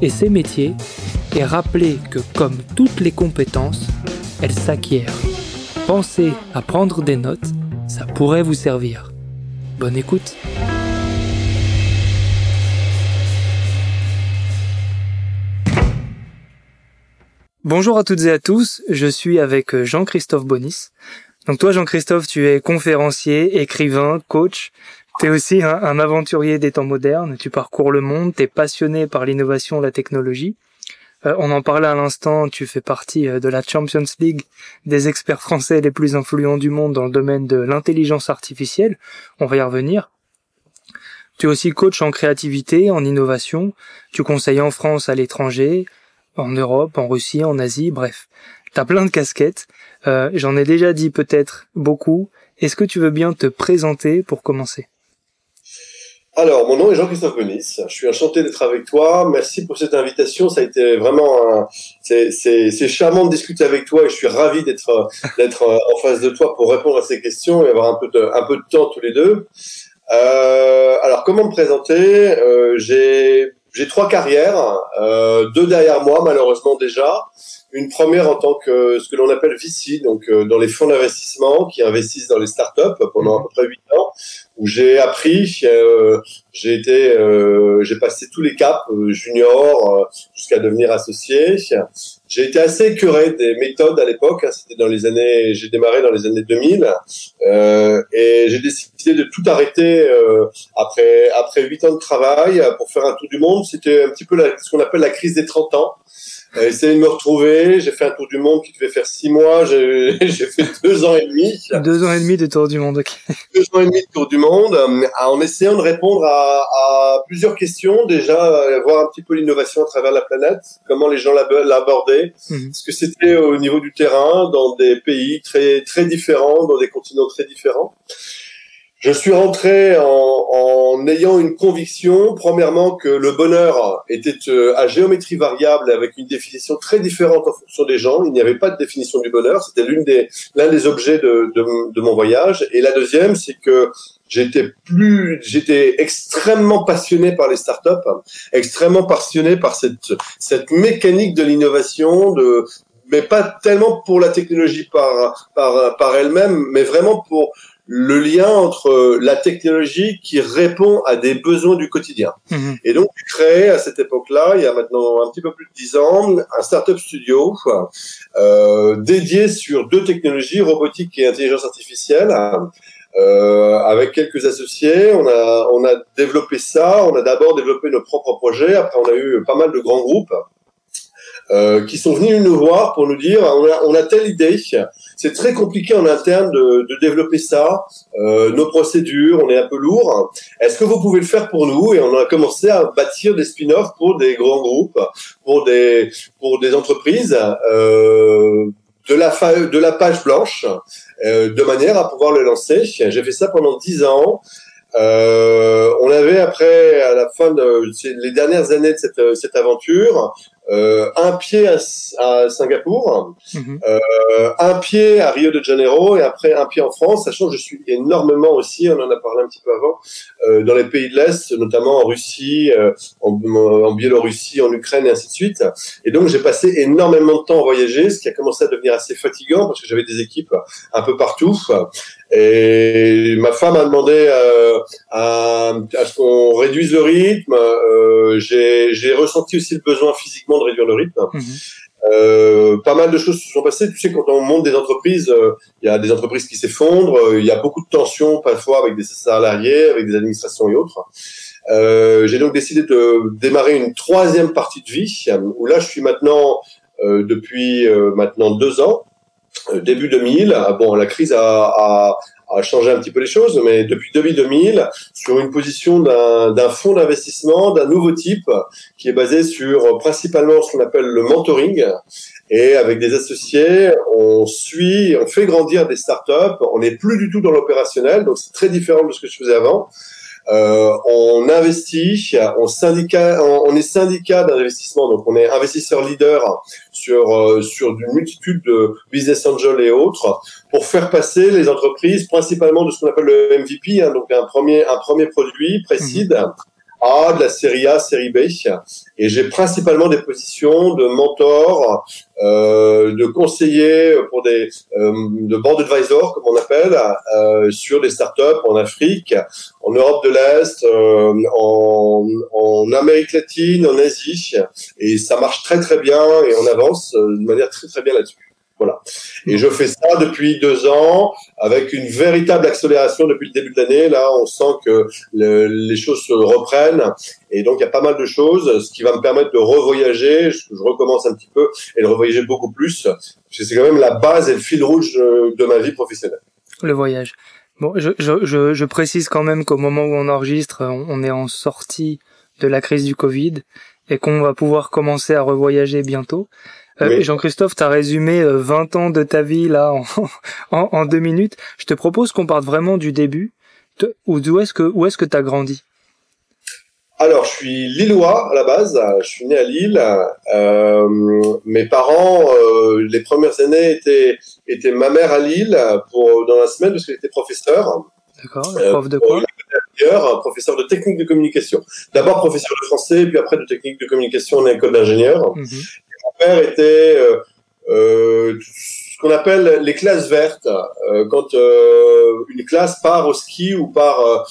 et ses métiers et rappeler que comme toutes les compétences, elles s'acquièrent. Pensez à prendre des notes, ça pourrait vous servir. Bonne écoute. Bonjour à toutes et à tous, je suis avec Jean-Christophe Bonis. Donc toi Jean-Christophe, tu es conférencier, écrivain, coach, tu es aussi un, aventurier des temps modernes, tu parcours le monde, tu es passionné par l'innovation, la technologie. Euh, on en parlait à l'instant, tu fais partie euh, de la Champions League des experts français les plus influents du monde dans le domaine de l'intelligence artificielle. On va y revenir. Tu es aussi coach en créativité, en innovation. Tu conseilles en France, à l'étranger, en Europe, en Russie, en Asie, bref. T'as plein de casquettes. Euh, J'en ai déjà dit peut-être beaucoup. Est-ce que tu veux bien te présenter pour commencer? Alors, mon nom est Jean-Christophe Benis. Je suis enchanté d'être avec toi. Merci pour cette invitation. Ça a été vraiment, c'est charmant de discuter avec toi et je suis ravi d'être d'être en face de toi pour répondre à ces questions et avoir un peu de un peu de temps tous les deux. Euh, alors, comment me présenter? Euh, J'ai j'ai trois carrières, euh, deux derrière moi malheureusement déjà. Une première en tant que ce que l'on appelle VC, donc euh, dans les fonds d'investissement qui investissent dans les startups pendant à peu près huit ans où j'ai appris, euh, j'ai été, euh, j'ai passé tous les caps euh, junior jusqu'à devenir associé. J'ai été assez écœuré des méthodes à l'époque. Hein, C'était dans les années, j'ai démarré dans les années 2000 et j'ai décidé de tout arrêter après après huit ans de travail pour faire un tour du monde. C'était un petit peu la, ce qu'on appelle la crise des 30 ans. J'ai essayé de me retrouver. J'ai fait un tour du monde qui devait faire six mois. J'ai fait deux ans et demi. Deux ans et demi de tour du monde. Deux ans et demi de tour du monde, euh, en essayant de répondre à, à plusieurs questions. Déjà, euh, voir un petit peu l'innovation à travers la planète, comment les gens l'abordaient, mmh. ce que c'était au niveau du terrain, dans des pays très très différents, dans des continents très différents. Je suis rentré en, en, ayant une conviction, premièrement, que le bonheur était euh, à géométrie variable avec une définition très différente en fonction des gens. Il n'y avait pas de définition du bonheur. C'était l'une des l'un des objets de, de, de, mon voyage. Et la deuxième, c'est que j'étais plus, j'étais extrêmement passionné par les startups, extrêmement passionné par cette cette mécanique de l'innovation, de mais pas tellement pour la technologie par par par elle-même, mais vraiment pour le lien entre la technologie qui répond à des besoins du quotidien. Mhm. Et donc, j'ai créé à cette époque-là, il y a maintenant un petit peu plus de dix ans, un startup studio euh, dédié sur deux technologies, robotique et intelligence artificielle. Euh, avec quelques associés, on a on a développé ça. On a d'abord développé nos propres projets. Après, on a eu pas mal de grands groupes euh, qui sont venus nous voir pour nous dire on a, on a telle idée, c'est très compliqué en interne de, de développer ça, euh, nos procédures, on est un peu lourd. Est-ce que vous pouvez le faire pour nous Et on a commencé à bâtir des spin-offs pour des grands groupes, pour des pour des entreprises. Euh, de la, de la page blanche, euh, de manière à pouvoir le lancer. J'ai fait ça pendant dix ans. Euh, on avait après, à la fin de les dernières années de cette, cette aventure, euh, un pied à, à Singapour, mhm. euh, un pied à Rio de Janeiro et après un pied en France, sachant que je suis énormément aussi, on en a parlé un petit peu avant, euh, dans les pays de l'Est, notamment en Russie, en, en, Biélorussie, en Ukraine et ainsi de suite. Et donc j'ai passé énormément de temps à voyager, ce qui a commencé à devenir assez fatigant parce que j'avais des équipes un peu partout. Et ma femme a demandé à, à, ce qu'on réduise le rythme. J'ai ressenti aussi le besoin physiquement de réduire le rythme. Mhm. Euh, pas mal de choses se sont passées. Tu sais, quand on monte des entreprises, euh, il y a des entreprises qui s'effondrent, euh, il y a beaucoup de tensions parfois avec des salariés, avec des administrations et autres. J'ai donc décidé de démarrer une troisième partie de vie, où là, je suis maintenant depuis maintenant deux ans, début 2000. Ah bon, la crise a, a, a changé un petit peu les choses, mais depuis 2000, sur une position d'un fonds d'investissement d'un nouveau type qui est basé sur principalement ce qu'on appelle le mentoring. Et avec des associés, on suit, on fait grandir des startups. On n'est plus du tout dans l'opérationnel, donc c'est très différent de ce que je faisais avant. Euh, on investit, on, syndicat, on, est syndicat d'investissement, donc on est investisseur leader sur euh, sur une multitude de business angels et autres pour faire passer les entreprises, principalement de ce qu'on appelle le MVP, hein, donc un premier un premier produit précide. Mhm. A, de la série A, série B. Et j'ai principalement des positions de mentor, euh, de conseiller pour des euh, de board advisor comme on appelle euh, sur des startups en Afrique, en Europe de l'Est, euh, en, en Amérique latine, en Asie. Et ça marche très très bien et on avance euh, de manière très très bien là-dessus. Voilà. Et je fais ça depuis deux ans avec une véritable accélération depuis le début de l'année. Là, on sent que les choses se reprennent et donc il y a pas mal de choses, ce qui va me permettre de revoyager. Je, je recommence un petit peu et de revoyager beaucoup plus. C'est quand même la base et le fil rouge de ma vie professionnelle. Le voyage. Bon, je, je, je précise quand même qu'au moment où on enregistre, on est en sortie de la crise du Covid et qu'on va pouvoir commencer à revoyager bientôt. Euh, Jean-Christophe, tu as résumé 20 euh, ans de ta vie là en, en, deux minutes. Je te propose qu'on parte vraiment du début. Où, où est-ce que où est-ce que tu as grandi? Alors, je suis lillois à la base. Je suis né à Lille. Euh, mes parents, euh, les premières années étaient, étaient ma mère à Lille pour dans la semaine parce qu'elle était professeure. D'accord. Prof de quoi? professeur de technique de communication. D'abord professeur de français, puis après de technique de communication en école d'ingénieur. Mhm père était euh, euh, ce qu'on appelle les classes vertes. Euh, quand une classe part au ski ou part,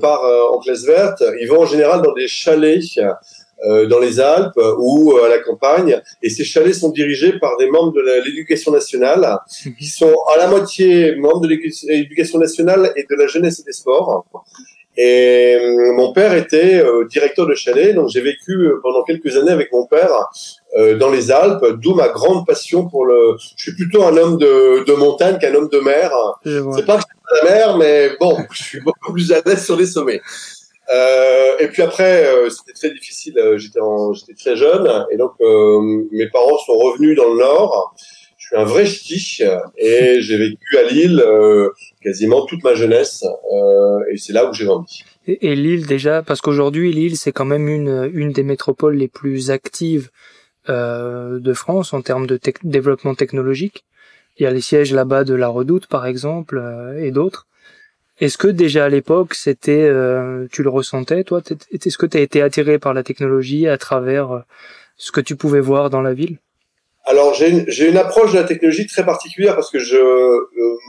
part en classe verte, ils vont en général dans des chalets dans les Alpes ou à la campagne. Et ces chalets sont dirigés par des membres de l'éducation nationale qui sont à la moitié membres de l'éducation nationale et de la jeunesse et des sports. Et mon père était directeur de chalet, donc j'ai vécu pendant quelques années avec mon père euh, dans les Alpes, d'où ma grande passion pour le. Je suis plutôt un homme de, de montagne qu'un homme de mer. C'est pas que je suis la mer, mais bon, je suis beaucoup plus à l'aise sur les sommets. Euh, et puis après, euh, c'était très difficile. Euh, j'étais j'étais très jeune, et donc mes parents sont revenus dans le Nord. Suis un vrai ch'ti et j'ai vécu à Lille quasiment toute ma jeunesse, et c'est là où j'ai grandi. Et, et Lille déjà, parce qu'aujourd'hui Lille c'est quand même une une des métropoles les plus actives euh, de France en termes de développement technologique. Il y a les sièges là-bas de la Redoute, par exemple, euh, et d'autres. Est-ce que déjà à l'époque, c'était, euh, tu le ressentais, toi? Est-ce que tu as été attiré par la technologie à travers ce que tu pouvais voir dans la ville? Alors j'ai une, une, approche de la technologie très particulière parce que je,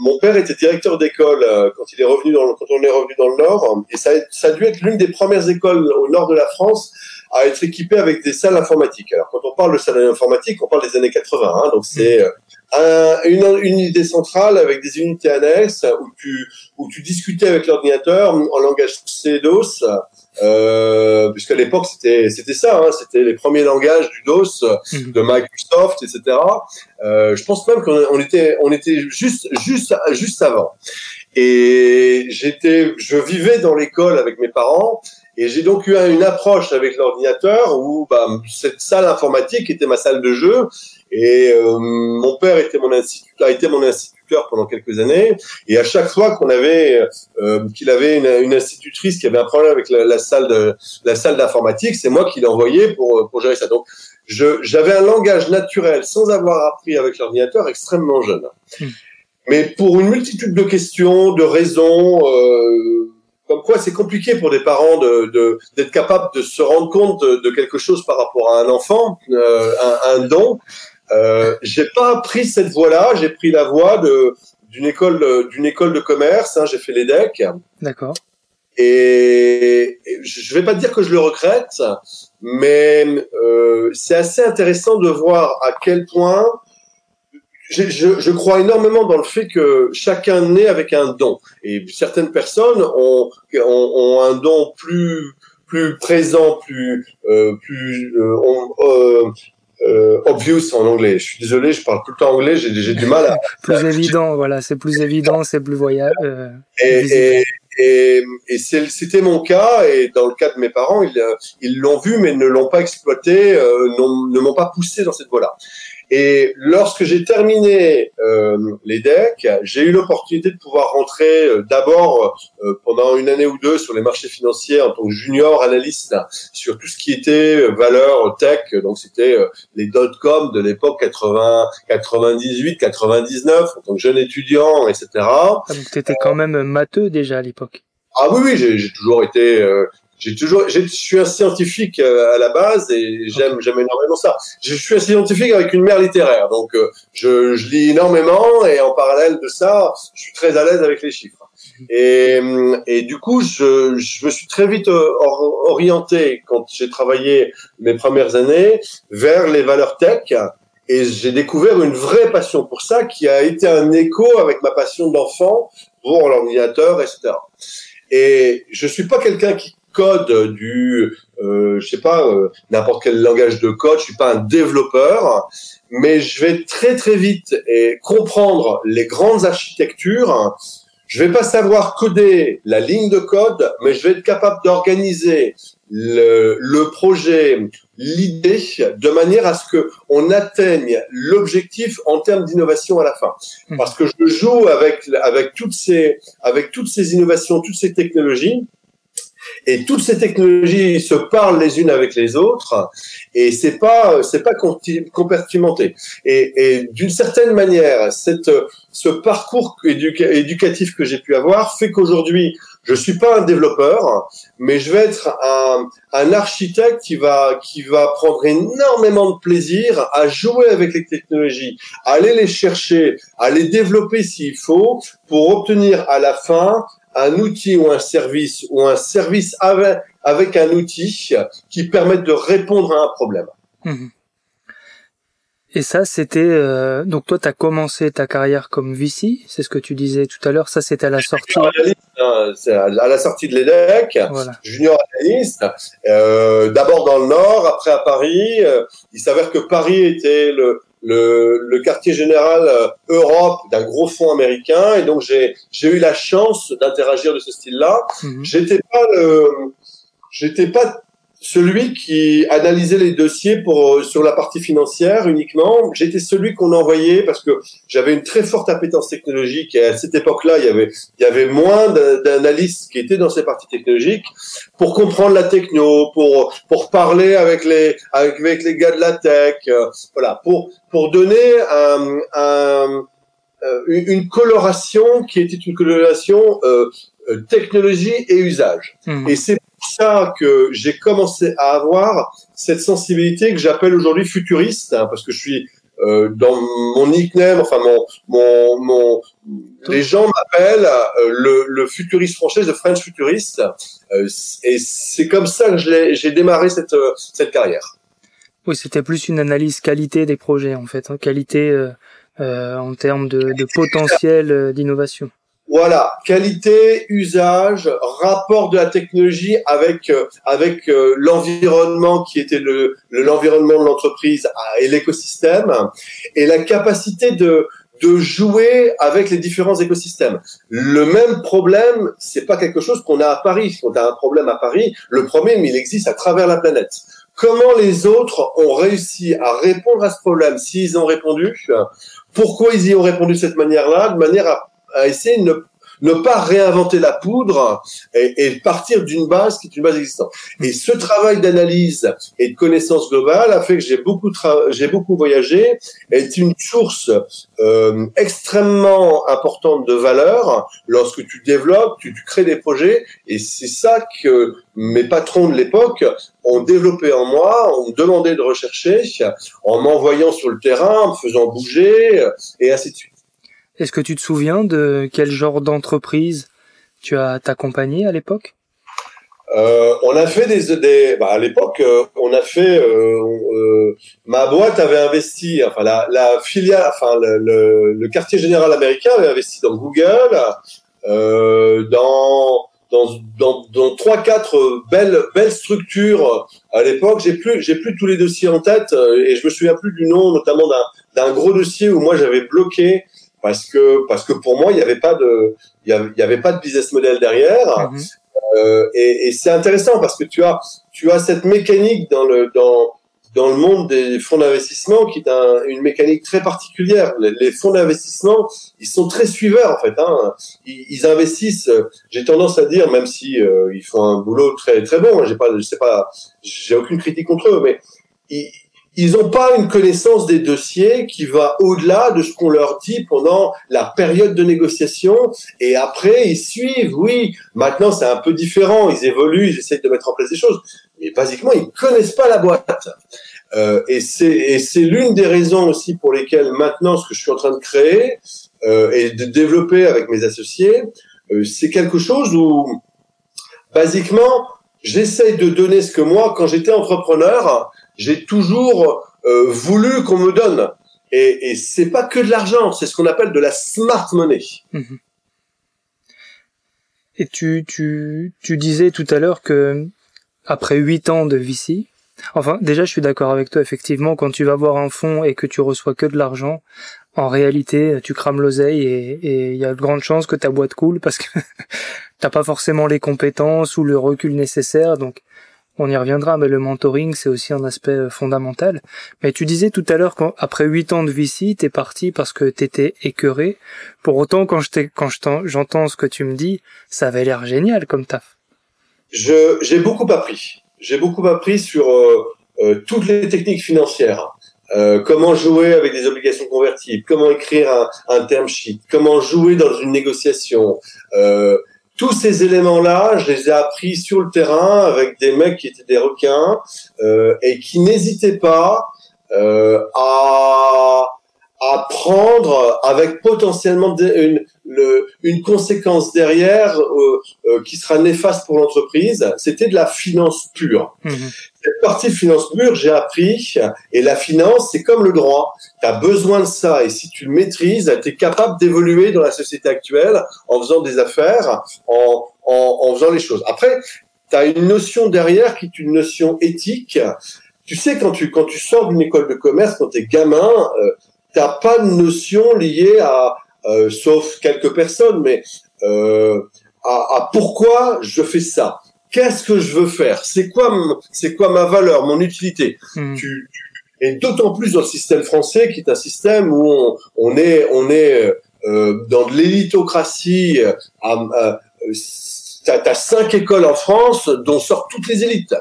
mon père était directeur d'école quand il est revenu dans, quand on est revenu dans le Nord. Et ça, ça a dû être l'une des premières écoles au Nord de la France à être équipé avec des salles informatiques. Alors, quand on parle de salles informatiques, on parle des années 80. Hein, donc, c'est euh, un, une, une unité centrale avec des unités annexes où tu, où tu discutais avec l'ordinateur en langage C-DOS. Euh, puisqu'à l'époque c'était c'était ça, hein, c'était les premiers langages du DOS mhm. de Microsoft, etc. Euh, je pense même qu'on était on était juste juste juste avant. Et j'étais, je vivais dans l'école avec mes parents et j'ai donc eu une approche avec l'ordinateur où bah, cette salle informatique était ma salle de jeu et euh, mon père était mon instituteur, a été mon instituteur pendant quelques années et à chaque fois qu'on avait euh, qu'il avait une, une, institutrice qui avait un problème avec la, la salle de la salle d'informatique, c'est moi qui l'envoyais pour pour gérer ça. Donc j'avais un langage naturel sans avoir appris avec l'ordinateur extrêmement jeune. Hmm. Mais pour une multitude de questions, de raisons, euh, comme quoi c'est compliqué pour des parents de d'être capables de se rendre compte de, quelque chose par rapport à un enfant, euh, un, un, don. Euh, j'ai pas pris cette voie-là, j'ai pris la voie de d'une école d'une école de commerce. Hein, j'ai fait l'EDEC. D'accord. et, je vais pas dire que je le regrette, mais euh, c'est assez intéressant de voir à quel point je, je, je, crois énormément dans le fait que chacun naît avec un don et certaines personnes ont, ont, ont un don plus plus présent, plus euh, plus euh, euh, obvious en anglais. Je suis désolé, je parle tout le temps anglais, j'ai du mal à. plus évident, voilà, c'est plus évident, c'est plus voyable. Et, et, et, et c'était mon cas, et dans le cas de mes parents, ils l'ont vu, mais ne l'ont pas exploité, ne m'ont pas poussé dans cette voie-là. Et lorsque j'ai terminé euh, les decks, j'ai eu l'opportunité de pouvoir rentrer euh, d'abord euh, pendant une année ou deux sur les marchés financiers en tant que junior analyste sur tout ce qui était valeur tech. Donc c'était les dot-com de l'époque 80, 98, 99 en tant que jeune étudiant, etc. Ah, donc tu étais quand même matheux déjà à l'époque. Ah oui, oui, j'ai toujours été j'ai toujours, je suis un scientifique euh, à la base et j'aime, énormément ça. Je suis un scientifique avec une mère littéraire, donc euh, je, lis énormément et en parallèle de ça, je suis très à l'aise avec les chiffres. Et, et du coup, je, me suis très vite euh, orienté quand j'ai travaillé mes premières années vers les valeurs tech et j'ai découvert une vraie passion pour ça qui a été un écho avec ma passion d'enfant pour l'ordinateur, etc. Et je suis pas quelqu'un qui code du, euh, je sais pas, euh, n'importe quel langage de code. Je suis pas un développeur, mais je vais très très vite et comprendre les grandes architectures. Je vais pas savoir coder la ligne de code, mais je vais être capable d'organiser le, le, projet, l'idée, de manière à ce que on atteigne l'objectif en termes d'innovation à la fin. Mmh. Parce que je joue avec avec toutes ces avec toutes ces innovations, toutes ces technologies et toutes ces technologies se parlent les unes avec les autres et c'est pas c'est pas compartimenté. Et, d'une certaine manière cette ce parcours éducatif que j'ai pu avoir fait qu'aujourd'hui je suis pas un développeur mais je vais être un, un architecte qui va qui va prendre énormément de plaisir à jouer avec les technologies à aller les chercher à les développer s'il faut pour obtenir à la fin un outil ou un service ou un service avec, avec un outil qui permette de répondre à un problème. Mhm. Et ça, c'était euh, donc toi, tu as commencé ta carrière comme VC, c'est ce que tu disais tout à l'heure. Ça, c'était à la sortie. Hein, à la sortie de l'EDEC, junior analyste. Euh, D'abord dans le Nord, après à Paris. Euh, il s'avère que Paris était le, le, le quartier général euh, Europe d'un gros fonds américain et donc j'ai j'ai eu la chance d'interagir de ce style-là. Mhm. J'étais pas le j'étais pas celui qui analysait les dossiers pour euh, sur la partie financière uniquement. J'étais celui qu'on envoyait parce que j'avais une très forte appétence technologique et à cette époque-là, il y avait il y avait moins d'analystes qui étaient dans ces parties technologiques pour comprendre la techno, pour pour parler avec les avec, les gars de la tech, euh, voilà, pour pour donner un, un euh, une coloration qui était une coloration euh, technologie et usage. Mmh. Et c'est ça que j'ai commencé à avoir cette sensibilité que j'appelle aujourd'hui futuriste, hein, parce que je suis euh, dans mon nickname, enfin mon, mon, mon les gens m'appellent euh, le, le, futuriste français, le French futuriste, euh, et c'est comme ça que j'ai démarré cette, cette carrière. Oui, c'était plus une analyse qualité des projets en fait, hein, qualité en termes de, de potentiel d'innovation. Voilà, qualité, usage, rapport de la technologie avec euh, avec euh, l'environnement qui était le l'environnement de l'entreprise et l'écosystème et la capacité de de jouer avec les différents écosystèmes. Le même problème, c'est pas quelque chose qu'on a à Paris. On a un problème à Paris, le problème il existe à travers la planète. Comment les autres ont réussi à répondre à ce problème S'ils ont répondu, pourquoi ils y ont répondu de cette manière-là? De manière à à essayer de ne, pas réinventer la poudre et, partir d'une base qui est une base existante. Et ce travail d'analyse et de connaissance globale a fait que j'ai beaucoup j'ai beaucoup voyagé, est une source euh, extrêmement importante de valeur lorsque tu développes, tu crées des projets, et c'est ça que mes patrons de l'époque ont développé en moi, ont demandé de rechercher, en m'envoyant sur le terrain, en me faisant bouger, et ainsi de suite. Est-ce que tu te souviens de quel genre d'entreprise tu as accompagné à l'époque? Euh, on a fait des, des bah à l'époque, euh, on a fait, euh, ma boîte avait investi, enfin la, la filiale, enfin le, le, quartier général américain avait investi dans Google, dans dans dans, dans trois quatre belles belles structures à l'époque. J'ai plus j'ai plus tous les dossiers en tête et je me souviens plus du nom, notamment d'un d'un gros dossier où moi j'avais bloqué parce que parce que pour moi il n'y avait pas de il y avait, pas de business model derrière. Mhm. Euh, et, et c'est intéressant parce que tu as tu as cette mécanique dans le dans dans le monde des fonds d'investissement qui est un, une mécanique très particulière. Les, fonds d'investissement, ils sont très suiveurs en fait. Hein. Ils, ils, investissent. J'ai tendance à dire, même si euh, ils font un boulot très très bon, hein, j'ai pas, je sais pas, j'ai aucune critique contre eux, mais ils, ils n'ont pas une connaissance des dossiers qui va au-delà de ce qu'on leur dit pendant la période de négociation. Et après, ils suivent. Oui, maintenant c'est un peu différent. Ils évoluent, ils essayent de mettre en place des choses. Mais basiquement, ils connaissent pas la boîte. Euh, et c'est l'une des raisons aussi pour lesquelles maintenant, ce que je suis en train de créer euh, et de développer avec mes associés, euh, c'est quelque chose où, basiquement, j'essaye de donner ce que moi, quand j'étais entrepreneur, j'ai toujours euh, voulu qu'on me donne. Et, et c'est pas que de l'argent, c'est ce qu'on appelle de la smart money. Mhm. Et tu, tu, tu disais tout à l'heure que après huit ans de VC, enfin déjà je suis d'accord avec toi effectivement quand tu vas voir un fonds et que tu reçois que de l'argent, en réalité tu crames l'oseille et il y a de grandes chances que ta boîte coule parce que t'as pas forcément les compétences ou le recul nécessaire donc on y reviendra, mais le mentoring, c'est aussi un aspect euh, fondamental. Mais tu disais tout à l'heure qu'après huit ans de VC, t'es parti parce que t'étais écœuré. Pour autant, quand je quand j'entends ce que tu me dis, ça avait l'air génial comme taf. Je, j'ai beaucoup appris. J'ai beaucoup appris sur euh, euh, toutes les techniques financières. comment jouer avec des obligations convertibles, comment écrire un, un term sheet, comment jouer dans une négociation, tous ces éléments-là, je les ai appris sur le terrain avec des mecs qui étaient des requins euh, et qui n'hésitaient pas euh, à, à prendre avec potentiellement une, le, une conséquence derrière euh, euh, qui sera néfaste pour l'entreprise. C'était de la finance pure. Mmh cette partie finance pure, j'ai appris, et la finance, c'est comme le droit. Tu as besoin de ça, et si tu le maîtrises, tu es capable d'évoluer dans la société actuelle en faisant des affaires, en, en, en faisant les choses. Après, tu as une notion derrière qui est une notion éthique. Tu sais, quand tu, quand tu sors d'une école de commerce, quand tu es gamin, euh, t'as pas de notion liée à, euh, sauf quelques personnes, mais euh, à, à pourquoi je fais ça? Qu'est-ce que je veux faire? C'est quoi, c'est quoi ma valeur, mon utilité? Hmm. tu, Et d'autant plus dans le système français, qui est un système où on, on est, on est euh, dans de l'élitocratie. Euh, euh, T'as as cinq écoles en France dont sortent toutes les élites.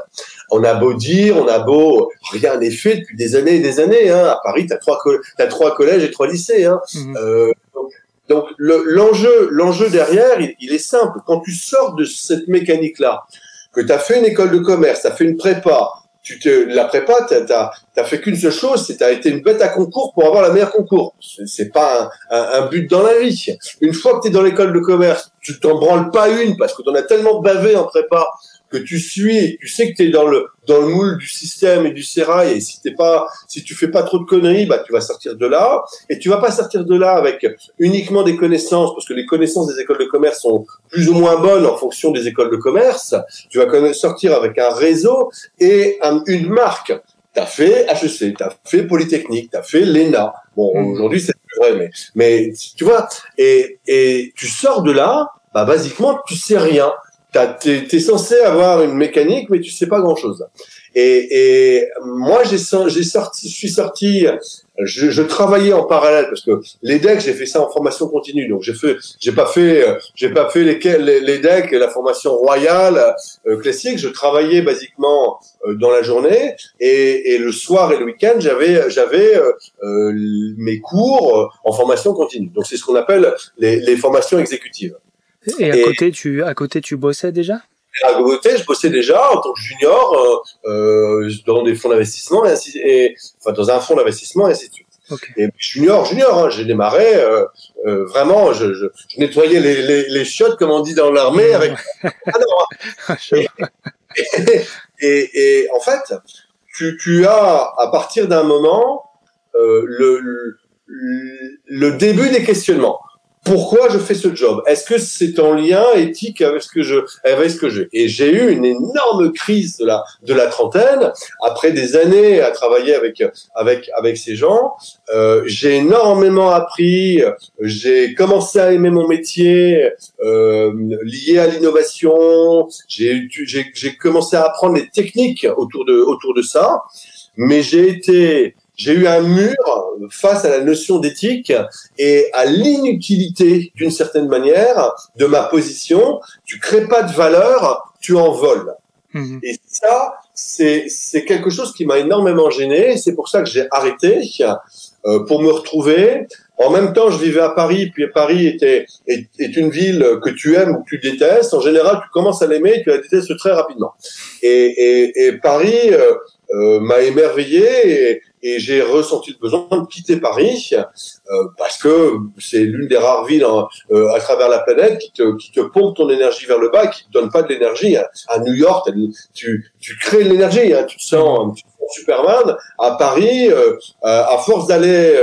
On a beau dire, on a beau, rien n'est fait depuis des années et des années. Hein. À Paris, t'as trois, as trois collèges et trois lycées. Hein. Hmm. Euh, donc l'enjeu, l'enjeu derrière, il, est simple. Quand tu sors de cette mécanique-là, que tu as fait une école de commerce, tu as fait une prépa, tu te, la prépa, tu n'as fait qu'une seule chose, c'est tu été une bête à concours pour avoir la meilleure concours. C'est pas un, but dans la vie. Une fois que tu es dans l'école de commerce, tu t'en branles pas une parce que tu en as tellement bavé en prépa que tu suis, tu sais que tu es dans le dans le moule du système et du sérail et si t'es pas si tu fais pas trop de conneries, bah tu vas sortir de là et tu vas pas sortir de là avec uniquement des connaissances parce que les connaissances des écoles de commerce sont plus ou moins bonnes en fonction des écoles de commerce. Tu vas sortir avec un réseau et une marque. T'as fait HEC, t'as fait Polytechnique, t'as fait l'ENA. Bon, mmh. aujourd'hui c'est vrai, mais mais tu vois et et tu sors de là, bah basiquement tu sais rien t'es es censé avoir une mécanique, mais tu sais pas grand chose. Et, et moi, j'ai sorti, je suis sorti, je, je, travaillais en parallèle parce que les decks, j'ai fait ça en formation continue. Donc j'ai fait, j'ai pas fait, j'ai pas fait les, les, les decks, la formation royale euh, classique. Je travaillais basiquement euh, dans la journée et, et, le soir et le week-end, j'avais, j'avais euh, mes cours en formation continue. Donc c'est ce qu'on appelle les, les formations exécutives. Et à côté, tu, à côté, tu bossais déjà? À côté, je bossais déjà en tant que junior euh, euh dans des fonds d'investissement et, ainsi, et enfin dans un fonds d'investissement et ainsi de suite. Et junior, junior, hein, j'ai démarré euh, euh, vraiment, je, je, je nettoyais les, les, les, chiottes, comme on dit dans l'armée, avec. Ah et, et, et, en fait, tu, tu as à partir d'un moment euh, le, le, le début des questionnements pourquoi je fais ce job? Est-ce que c'est en lien éthique avec ce que je avec ce que je Et j'ai eu une énorme crise de la de la trentaine après des années à travailler avec avec avec ces gens. Euh, j'ai énormément appris. J'ai commencé à aimer mon métier euh, lié à l'innovation. J'ai j'ai commencé à apprendre les techniques autour de autour de ça. Mais j'ai été j'ai eu un mur face à la notion d'éthique et à l'inutilité d'une certaine manière de ma position. Tu crées pas de valeur, tu en voles. Mhm. Et ça, c'est c'est quelque chose qui m'a énormément gêné. C'est pour ça que j'ai arrêté euh, pour me retrouver. En même temps, je vivais à Paris, puis Paris était est, est, une ville que tu aimes ou que tu détestes. En général, tu commences à l'aimer, tu la détestes très rapidement. Et, et, et Paris euh, euh, m'a émerveillé et, et j'ai ressenti le besoin de quitter Paris euh, parce que c'est l'une des rares villes euh, à travers la planète qui te, qui te pompe ton énergie vers le bas, qui te donne pas de l'énergie. À New York, tu, tu crées de l'énergie, hein, tu te sens, tu Superman. À Paris, euh, à force d'aller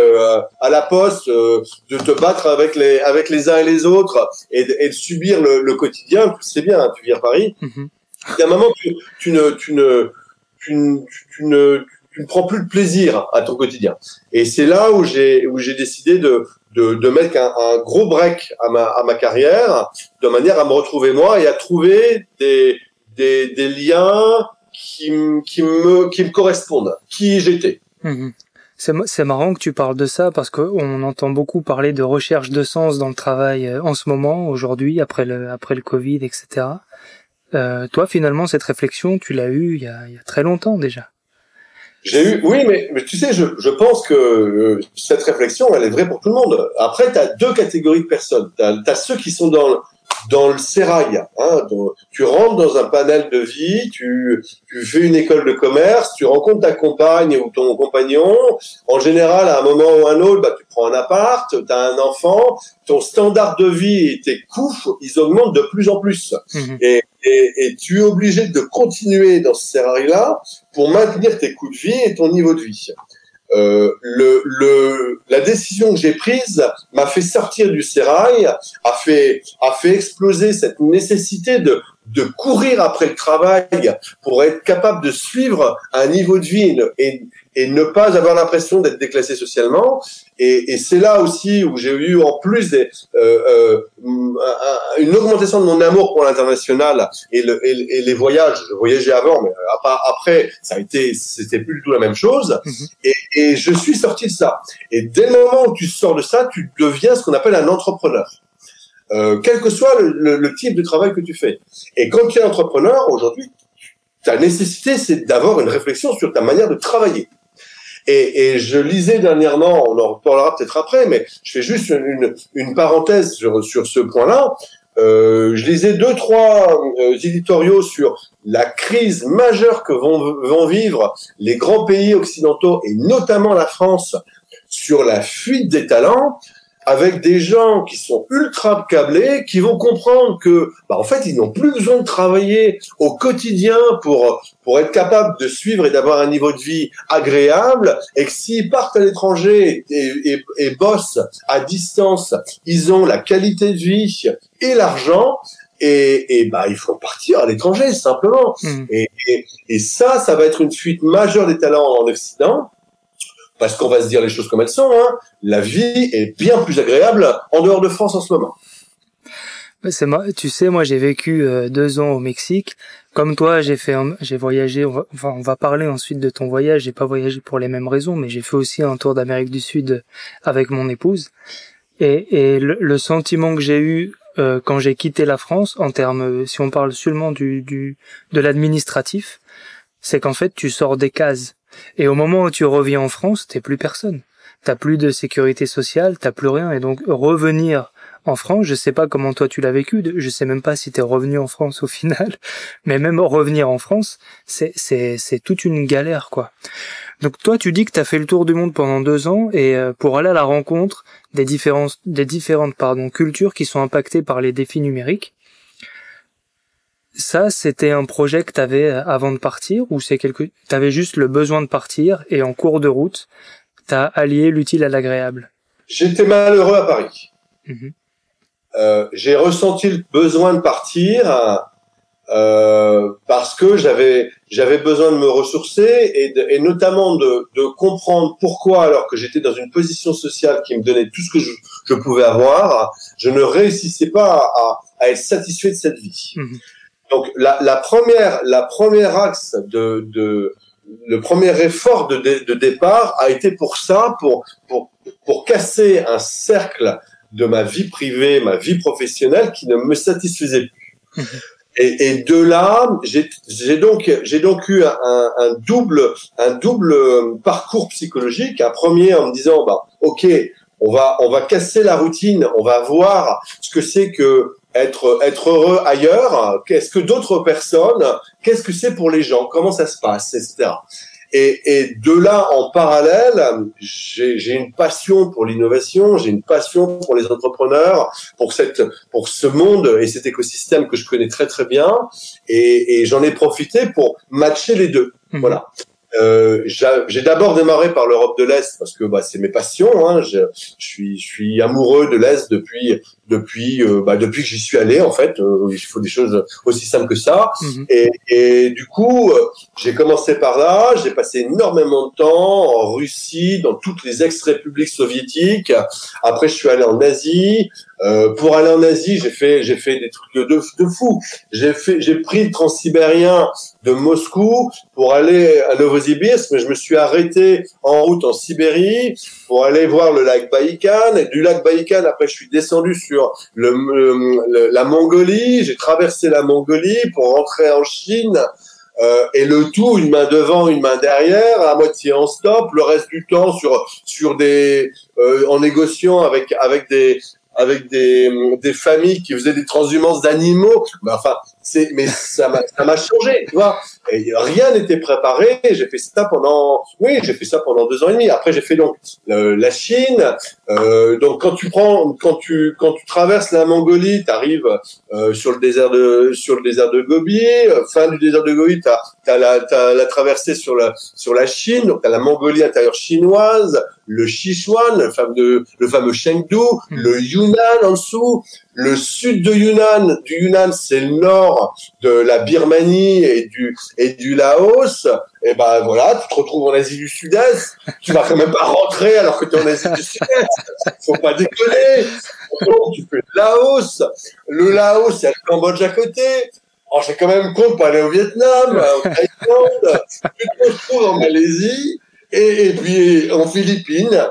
à la poste, de te battre avec les avec les uns et les autres et de, et de subir le, le quotidien, c'est bien, hein, tu viens à Paris. Mm-hmm. Il y a un moment, tu, tu ne tu ne tu, tu ne tu ne prends plus de plaisir à ton quotidien. Et c'est là où j'ai où j'ai décidé de de, de mettre un, un, gros break à ma à ma carrière, de manière à me retrouver moi et à trouver des des, des liens qui, qui me qui me correspondent, qui j'étais. Mmh. C'est marrant que tu parles de ça parce qu'on entend beaucoup parler de recherche de sens dans le travail euh, en ce moment, aujourd'hui, après le, après le Covid, etc. Euh, toi, finalement, cette réflexion, tu l'as eue il y, a, il y a très longtemps déjà. J'ai eu, oui, mais, mais tu sais, je, je pense que euh, cette réflexion, elle est vraie pour tout le monde. Après, tu as deux catégories de personnes. Tu as, ceux qui sont dans, dans le sérail. Hein, tu rentres dans un panel de vie, tu, tu fais une école de commerce, tu rencontres ta compagne ou ton compagnon. En général, à un moment ou un autre, bah, tu prends un appart, tu as un enfant, ton standard de vie et tes coûts, ils augmentent de plus en plus. Mhm. Et, et, et, tu es obligé de continuer dans ce sérail-là pour maintenir tes coûts de vie et ton niveau de vie. Euh, le, le, la décision que j'ai prise m'a fait sortir du sérail, a fait, a fait exploser cette nécessité de, de courir après le travail pour être capable de suivre un niveau de vie et, et ne pas avoir l'impression d'être déclassé socialement. Et, et c'est là aussi où j'ai eu en plus des, euh, euh, une augmentation de mon amour pour l'international et, le, et, les voyages. Je voyageais avant, mais après, ça a été, c'était plus du tout la même chose. Mhm. Et, et je suis sorti de ça. Et dès le moment où tu sors de ça, tu deviens ce qu'on appelle un entrepreneur. Euh, quel que soit le, le, type de travail que tu fais. Et quand tu es entrepreneur, aujourd'hui, ta nécessité, c'est d'avoir une réflexion sur ta manière de travailler. Et, et, je lisais dernièrement, on en reparlera peut-être après, mais je fais juste une, une parenthèse sur, sur ce point-là. Euh, je lisais deux, trois euh, éditoriaux sur la crise majeure que vont, vont vivre les grands pays occidentaux et notamment la France sur la fuite des talents avec des gens qui sont ultra câblés, qui vont comprendre que, bah, en fait, ils n'ont plus besoin de travailler au quotidien pour pour être capable de suivre et d'avoir un niveau de vie agréable, et que s'ils partent à l'étranger et, et, et bossent à distance, ils ont la qualité de vie et l'argent, et, et bah il faut partir à l'étranger simplement. Mmh. Et, et, et, ça, ça va être une fuite majeure des talents en Occident parce qu'on va se dire les choses comme elles sont, hein, la vie est bien plus agréable en dehors de France en ce moment. C'est tu sais, moi j'ai vécu euh, deux ans au Mexique. Comme toi, j'ai fait, j'ai voyagé. On va, parler ensuite de ton voyage. J'ai pas voyagé pour les mêmes raisons, mais j'ai fait aussi un tour d'Amérique du Sud avec mon épouse. Et, et le, sentiment que j'ai eu euh, quand j'ai quitté la France, en termes, si on parle seulement du, du de l'administratif, c'est qu'en fait tu sors des cases et au moment où tu reviens en France, t'es plus personne. T'as plus de sécurité sociale, t'as plus rien. Et donc revenir en France. Je sais pas comment toi tu l'as vécu. Je sais même pas si t'es revenu en France au final. Mais même revenir en France, c'est c'est c'est toute une galère quoi. Donc toi tu dis que t'as fait le tour du monde pendant deux ans et euh, pour aller à la rencontre des différentes des différentes pardon cultures qui sont impactées par les défis numériques. Ça, c'était un projet que t'avais euh, avant de partir ou c'est quelque, t'avais juste le besoin de partir et en cours de route, t'as allié l'utile à l'agréable? J'étais malheureux à Paris. Mhm. Euh, j'ai ressenti le besoin de partir euh, parce que j'avais j'avais besoin de me ressourcer et, de, et notamment de, de, comprendre pourquoi alors que j'étais dans une position sociale qui me donnait tout ce que je, je pouvais avoir, je ne réussissais pas à, à, être satisfait de cette vie. Mhm. Donc la, la, première la première axe de, de le premier effort de, de, départ a été pour ça, pour, pour, pour casser un cercle de ma vie privée, ma vie professionnelle qui ne me satisfaisait plus. Et, et de là, j'ai donc j'ai donc eu un, un, double un double parcours psychologique. Un premier en me disant bah ok, on va on va casser la routine, on va voir ce que c'est que être être heureux ailleurs. Qu'est-ce que d'autres personnes Qu'est-ce que c'est pour les gens Comment ça se passe, etc. Et, et de là, en parallèle, j'ai une passion pour l'innovation, j'ai une passion pour les entrepreneurs, pour cette, pour ce monde et cet écosystème que je connais très très bien, et, et j'en ai profité pour matcher les deux. Mmh. Voilà. Euh, j'ai d'abord démarré par l'Europe de l'Est parce que bah, c'est mes passions. Hein. Je, je, suis, je suis amoureux de l'Est depuis depuis euh, bah, depuis que j'y suis allé en fait. Euh, il faut des choses aussi simples que ça. Mhm. Et, et, du coup, euh, j'ai commencé par là. J'ai passé énormément de temps en Russie, dans toutes les ex-républiques soviétiques. Après, je suis allé en Asie. Euh, pour aller en Asie, j'ai fait j'ai fait des trucs de de fou. J'ai fait j'ai pris le transsibérien de Moscou pour aller à Novosibirsk, mais je me suis arrêté en route en Sibérie pour aller voir le lac Baïkal. Et du lac Baïkal, après, je suis descendu sur le, la Mongolie. J'ai traversé la Mongolie pour rentrer en Chine. Euh, et le tout, une main devant, une main derrière, à moitié en stop, le reste du temps sur sur des euh, en négociant avec avec des avec des, des familles qui faisaient des transhumances d'animaux. Mais enfin, c'est, mais ça m'a, ça m'a changé, tu vois. Et rien n'était préparé. J'ai fait ça pendant, oui, j'ai fait ça pendant deux ans et demi. Après, j'ai fait donc euh, la Chine. Euh, donc, quand tu prends, quand tu, quand tu traverses la Mongolie, tu arrives euh, sur le désert de, sur le désert de Gobi. Fin du désert de Gobi, t'as, t'as la, t'as la traversée sur la, sur la Chine. Donc, t'as la Mongolie intérieure chinoise, le Sichuan, le fameux, le fameux Chengdu, hmm. le Yunnan en dessous, le sud de Yunnan, du Yunnan, c'est le nord de la Birmanie et du et du Laos. Et ben voilà, tu te retrouves en Asie du Sud-Est. Tu vas quand même pas rentrer alors que tu es en Asie du Sud-Est. Faut pas déconner. tu fais le Laos. Le Laos, il y a le Cambodge à côté. Oh, j'ai quand même compte pour aller au Vietnam, au Thaïlande. tu te retrouves en Malaisie et puis en Philippines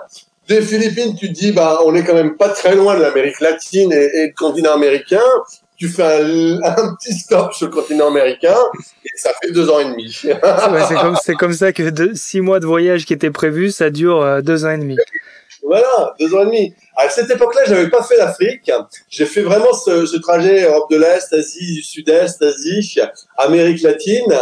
des Philippines, tu dis, bah, on est quand même pas très loin de l'Amérique latine et, du continent américain. Tu fais un, petit stop sur le continent américain et ça fait deux ans et demi. c'est comme, ça que six mois de voyage qui étaient prévus, ça dure euh, deux ans et demi. Voilà, deux ans et demi. À cette époque-là, j'avais pas fait l'Afrique. J'ai fait vraiment ce, ce, trajet Europe de l'Est, Asie du Sud-Est, Asie, Amérique latine.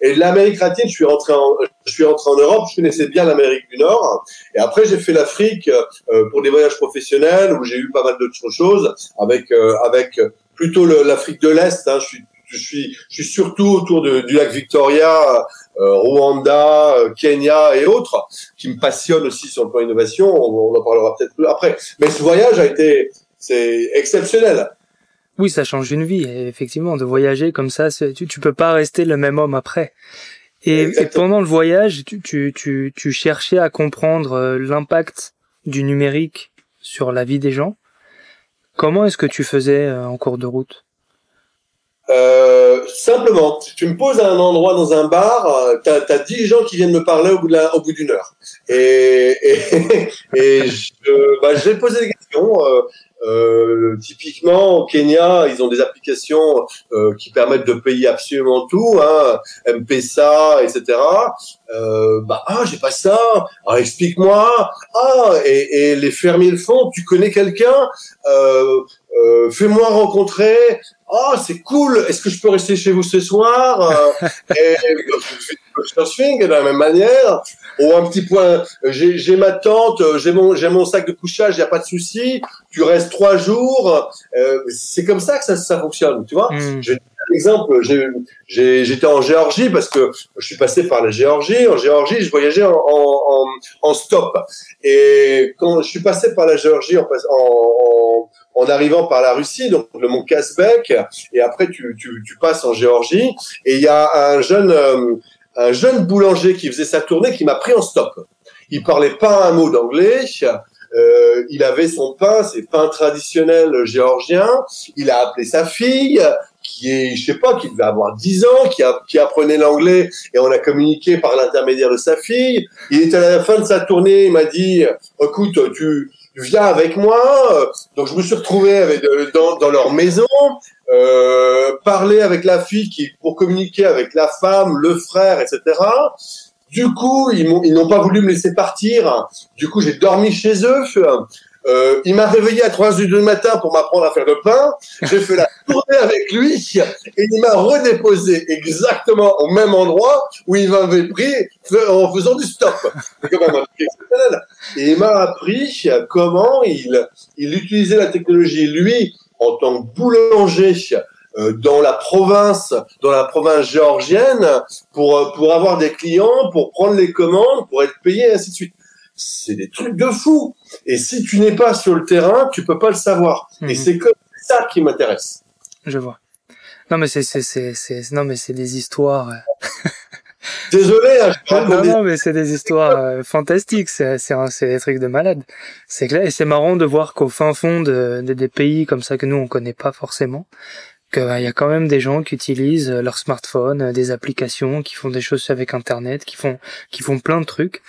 Et l'Amérique latine, je suis rentré en, je suis rentré en Europe. Je connaissais bien l'Amérique du Nord. Et après, j'ai fait l'Afrique euh, pour des voyages professionnels où j'ai eu pas mal d'autres choses avec euh, avec plutôt l'Afrique de l'Est. Hein. Je suis je suis, je suis surtout autour de, du lac Victoria, euh, Rwanda, euh, Kenya et autres, qui me passionnent aussi sur le plan innovation. On, on en parlera peut-être plus après. Mais ce voyage a été, c'est exceptionnel. Oui, ça change une vie, effectivement, de voyager comme ça. Tu, tu peux pas rester le même homme après. Et, et pendant le voyage, tu, tu, tu, tu cherchais à comprendre euh, l'impact du numérique sur la vie des gens. Comment est-ce que tu faisais en cours de route? Euh, simplement, tu me poses à un endroit dans un bar, euh, t'as as 10 gens qui viennent me parler au bout d'une heure. Et, et, et je, bah, j'ai posé des questions. Euh, Euh, typiquement, au Kenya, ils ont des applications euh, qui permettent de payer absolument tout, hein, M-Pesa, etc. Euh, bah, ah, j'ai pas ça. Ah, explique-moi. Ah, et, et, les fermiers le font. Tu connais quelqu'un? Euh, Fais-moi rencontrer. Ah, c'est cool. Est-ce que je peux rester chez vous ce soir Et surfing de la même manière. Ou un petit point. J'ai ma tante. J'ai mon j'ai mon sac de couchage. Il y a pas de souci. Tu restes trois jours. c'est comme ça que ça, ça fonctionne. Tu vois. Mm exemple, j'étais en Géorgie parce que je suis passé par la Géorgie. En Géorgie, je voyageais en, en, en stop. Et quand je suis passé par la Géorgie en, en, en arrivant par la Russie, donc le mont Kazbek, et après tu, tu, tu passes en Géorgie, et il y a un jeune, euh, un jeune boulanger qui faisait sa tournée qui m'a pris en stop. Il parlait pas un mot d'anglais. Euh, il avait son pain, ses pains traditionnels géorgiens. Il a appelé sa fille, qui est, je sais pas, qui devait avoir 10 ans, qui, a, qui apprenait l'anglais, et on a communiqué par l'intermédiaire de sa fille. Il était à la fin de sa tournée, il m'a dit, écoute, tu viens avec moi. Donc je me suis retrouvé avec, euh, dans, dans leur maison, euh, parler avec la fille qui pour communiquer avec la femme, le frère, etc. Du coup, ils ils n'ont pas voulu me laisser partir. Du coup, j'ai dormi chez eux. Euh, il m'a réveillé à 3 heures du matin pour m'apprendre à faire le pain. J'ai fait la tournée avec lui et il m'a redéposé exactement au même endroit où il m'avait pris en faisant du stop. Et il m'a appris comment il, il utilisait la technologie, lui, en tant que boulanger, euh, dans la province, dans la province géorgienne, pour euh, pour avoir des clients, pour prendre les commandes, pour être payé, et ainsi de suite. C'est des trucs de fou. Et si tu n'es pas sur le terrain, tu peux pas le savoir. Et mhm. c'est comme ça qui m'intéresse. Je vois. Non mais c'est c'est c'est c'est non mais c'est des histoires. Euh. Désolé. Hein, non non mais c'est des histoires fantastiques. C'est c'est c'est des trucs de malade. C'est clair et c'est marrant de voir qu'au fin fond de, de, des pays comme ça que nous on connaît pas forcément, qu'il bah, y a quand même des gens qui utilisent euh, leur smartphone, euh, des applications, qui font des choses avec Internet, qui font, qui font plein de trucs.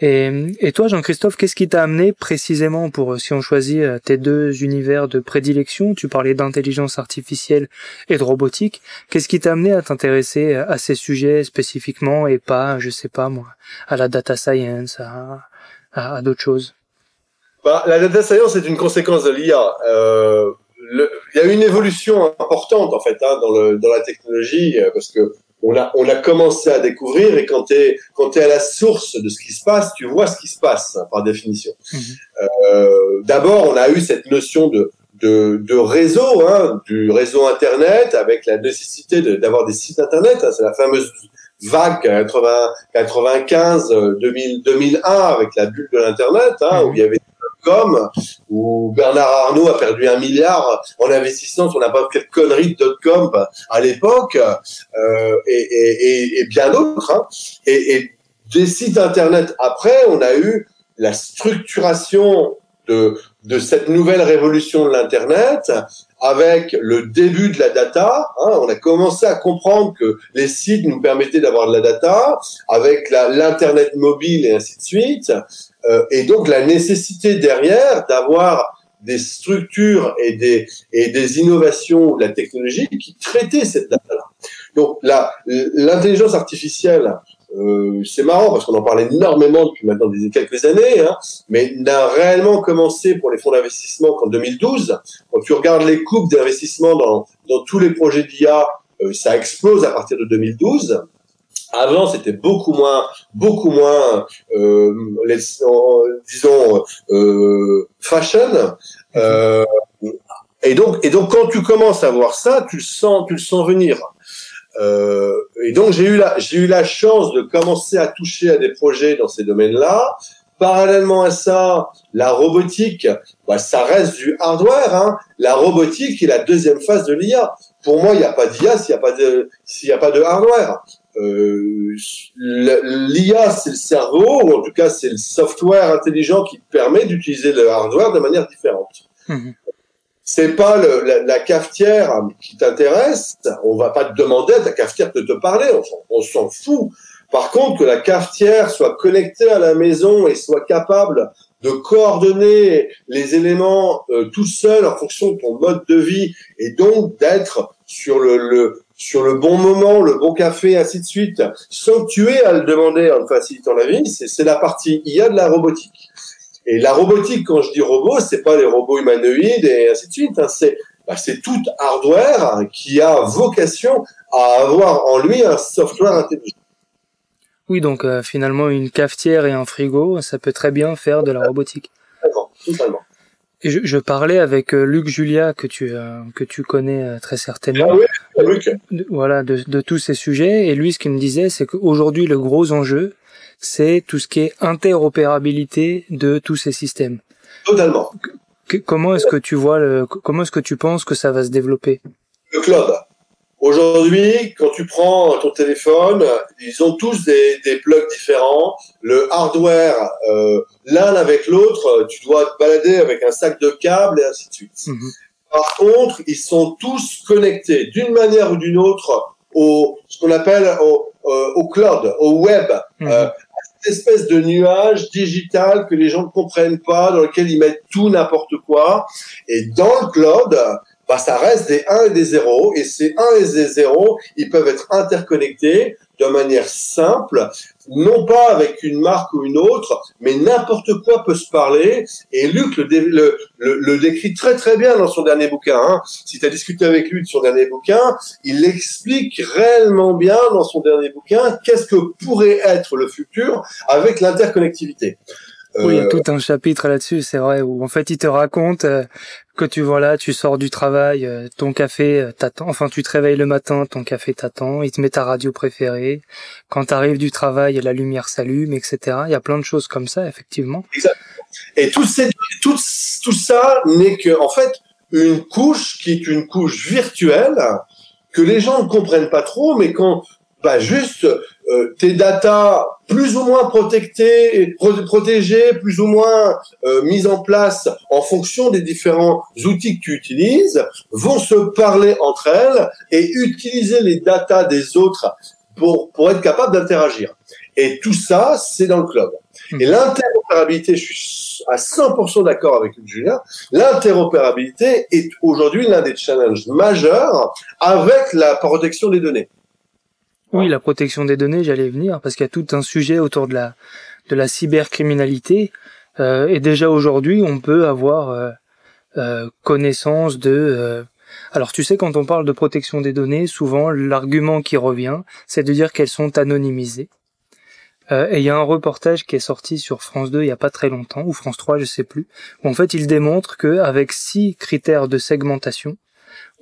Et, et toi, Jean-Christophe, qu'est-ce qui t'a amené précisément pour, euh, si on choisit tes deux univers de prédilection, tu parlais d'intelligence artificielle et de robotique, qu'est-ce qui t'a amené à t'intéresser à ces sujets spécifiquement et pas, je sais pas moi, à la data science, à, à, d'autres choses? Bah, La data science est une conséquence de l'IA. Euh, il y a une évolution importante en fait hein, dans, le, dans la technologie euh, parce que on a, on commencé à découvrir et quand tu es, quand à la source de ce qui se passe, tu vois ce qui se passe hein, par définition. Mhm. Euh, D'abord, on a eu cette notion de, de, de réseau, hein, du réseau Internet avec la nécessité d'avoir des sites Internet. Hein, C'est la fameuse vague 80, 95, 2000, 2001 avec la bulle de l'Internet, hein, où mhm. il y avait com où Bernard Arnault a perdu un milliard en investissant sur n'importe quelle connerie de com à l'époque euh, et, bien d'autres. Hein. Et, des sites internet après, on a eu la structuration de, de cette nouvelle révolution de l'internet avec le début de la data. Hein, on a commencé à comprendre que les sites nous permettaient d'avoir de la data avec l'internet mobile et ainsi de suite. Euh, et donc la nécessité derrière d'avoir des structures et des, et des innovations de la technologie qui traitaient cette data-là. Donc l'intelligence artificielle, euh, c'est marrant parce qu'on en parle énormément depuis maintenant quelques années, hein, mais n'a réellement commencé pour les fonds d'investissement qu'en 2012. Quand tu regardes les coupes d'investissement dans, dans tous les projets d'IA, euh, ça explose à partir de 2012. Avant, c'était beaucoup moins, beaucoup moins, euh, disons, euh, fashion. Euh, et donc, et donc, quand tu commences à voir ça, tu le sens, tu le sens venir. Euh, et donc, j'ai eu la, j'ai eu la chance de commencer à toucher à des projets dans ces domaines-là. Parallèlement à ça, la robotique, bah, ça reste du hardware. Hein. La robotique est la deuxième phase de l'IA. Pour moi, il n'y a pas d'IA s'il n'y a pas de s'il n'y a pas de hardware. Euh, L'IA, c'est le cerveau, ou en tout cas, c'est le software intelligent qui permet d'utiliser le hardware de manière différente. Mmh. C'est pas le, la, cafetière qui t'intéresse. On va pas te demander à ta cafetière de te parler. On s'en fout. Par contre, que la cafetière soit connectée à la maison et soit capable de coordonner les éléments euh, tout seul en fonction de ton mode de vie et donc d'être sur le, bon moment, le bon café, ainsi de suite, sans que à le demander en facilitant la vie, c'est la partie il y a de la robotique. Et la robotique, quand je dis robot, c'est pas les robots humanoïdes et ainsi de suite, hein, c'est bah, c'est tout hardware qui a vocation à avoir en lui un software intelligent. Oui, donc euh, finalement, une cafetière et un frigo, ça peut très bien faire de la robotique. Totalement. Et je, je, parlais avec euh, Luc Julia que tu euh, que tu connais très certainement. Ah oui, Luc. voilà, de, de, tous ces sujets. Et lui, ce qu'il me disait, c'est qu'aujourd'hui, le gros enjeu, c'est tout ce qui est interopérabilité de tous ces systèmes. Totalement. comment est-ce que tu vois le, comment est-ce que tu penses que ça va se développer? Le cloud. Aujourd'hui, quand tu prends ton téléphone, ils ont tous des, des plugs différents. Le hardware, euh, l'un avec l'autre, tu dois te balader avec un sac de câbles et ainsi de suite. Mhm. Par contre, ils sont tous connectés d'une manière ou d'une autre au ce qu'on appelle au, euh, au, cloud, au web, mhm. euh, espèce de nuage digital que les gens ne comprennent pas, dans lequel ils mettent tout n'importe quoi. Et dans le cloud, bah, ça reste des 1 et des 0. Et ces 1 et des 0, ils peuvent être interconnectés de manière simple, non pas avec une marque ou une autre, mais n'importe quoi peut se parler. Et Luc le, décrit très très bien dans son dernier bouquin. Hein. Si tu as discuté avec lui de son dernier bouquin, il explique réellement bien dans son dernier bouquin qu'est-ce que pourrait être le futur avec l'interconnectivité. Oui, il y a euh, tout un chapitre là-dessus, c'est vrai, où en fait il te raconte euh, que tu voilà, tu sors du travail, euh, ton café t'attend, enfin tu te réveilles le matin, ton café t'attend, il te met ta radio préférée, quand tu arrives du travail, la lumière s'allume, etc. Il y a plein de choses comme ça, effectivement. Exact. Et tout, tout, tout ça n'est que, en fait, une couche qui est une couche virtuelle que les gens ne comprennent pas trop, mais quand bah juste euh, tes datas plus ou moins protégées, protégées plus ou moins euh, mises en place en fonction des différents outils que tu utilises, vont se parler entre elles et utiliser les datas des autres pour, pour être capable d'interagir. Et tout ça, c'est dans le cloud. Hmm. Et l'interopérabilité, je suis à 100% d'accord avec Julien, l'interopérabilité est aujourd'hui l'un des challenges majeurs avec la protection des données. Oui, la protection des données, j'allais venir, parce qu'il y a tout un sujet autour de la, de la cybercriminalité. Euh, et déjà aujourd'hui, on peut avoir euh, euh, connaissance de... alors tu sais, quand on parle de protection des données, souvent l'argument qui revient, c'est de dire qu'elles sont anonymisées. et il y a un reportage qui est sorti sur France 2 il y a pas très longtemps, ou France 3, je sais plus, où en fait il démontre qu'avec six critères de segmentation,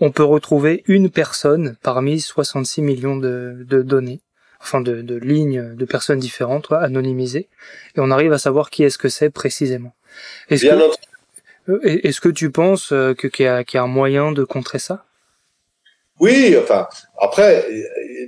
on peut retrouver une personne parmi 66 millions de, données, enfin de, lignes de personnes différentes, anonymisées, et on arrive à savoir qui est-ce que c'est précisément. Est-ce que, euh, est-ce que tu penses euh, que qu'il y, a, un moyen de contrer ça? Oui, enfin, après,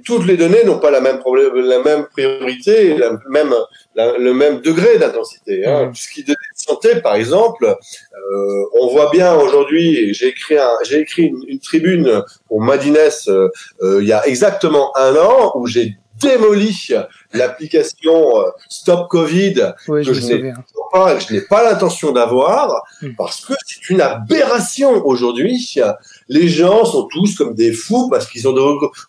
toutes les données n'ont pas la même problème, la même priorité, la même, le même degré d'intensité. Hein. Mmh. Ce qui de santé, par exemple, euh, on voit bien aujourd'hui, j'ai écrit, j'ai écrit une, tribune pour Madines euh, euh, il y a exactement un an où j'ai démoli l'application euh, Stop Covid que je, n'ai pas, je n'ai pas l'intention d'avoir hmm. parce que c'est une aberration aujourd'hui. Les gens sont tous comme des fous parce qu'ils ont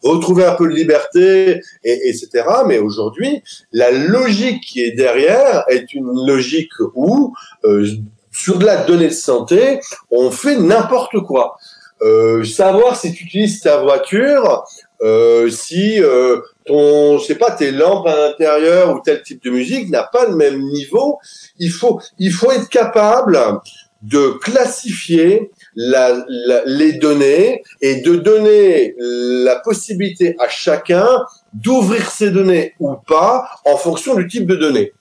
retrouvé un peu de liberté et etc. Mais aujourd'hui, la logique qui est derrière est une logique où euh, sur de la donnée de santé, on fait n'importe quoi. Euh, savoir si tu utilises ta voiture, euh, si euh, ton, je sais pas, tes lampes à l'intérieur ou tel type de musique n'a pas le même niveau, il faut, il faut être capable de classifier la, les données et de donner la possibilité à chacun d'ouvrir ses données ou pas en fonction du type de données.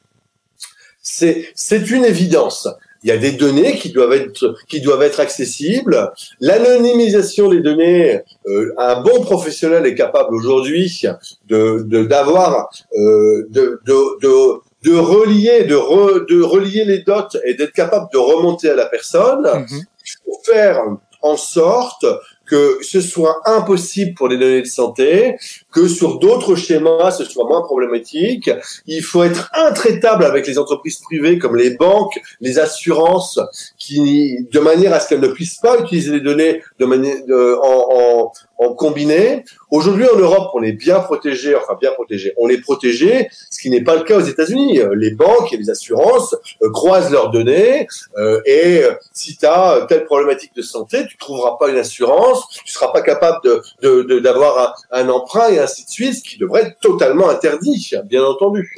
C'est, c'est une évidence il y a des données qui doivent être qui doivent être accessibles. L'anonymisation des données, euh, un bon professionnel est capable aujourd'hui de d'avoir euh, de, de, de de relier, de, de relier les dots et d'être capable de remonter à la personne. Mm Il faut faire en sorte que ce soit impossible pour les données de santé, que sur d'autres schémas, ce soit moins problématique. Il faut être intraitable avec les entreprises privées comme les banques, les assurances, qui, de manière à ce qu'elles ne puissent pas utiliser les données de manière de, en, en, en combiné. Aujourd'hui, en Europe, on est bien protégé, enfin bien protégé. On est protégé, ce qui n'est pas le cas aux États-Unis. Les banques et les assurances euh, croisent leurs données euh, et euh, si tu as telle problématique de santé, tu trouveras pas une assurance, tu seras pas capable de d'avoir un, un emprunt et ainsi de qui devrait être totalement interdit, bien entendu.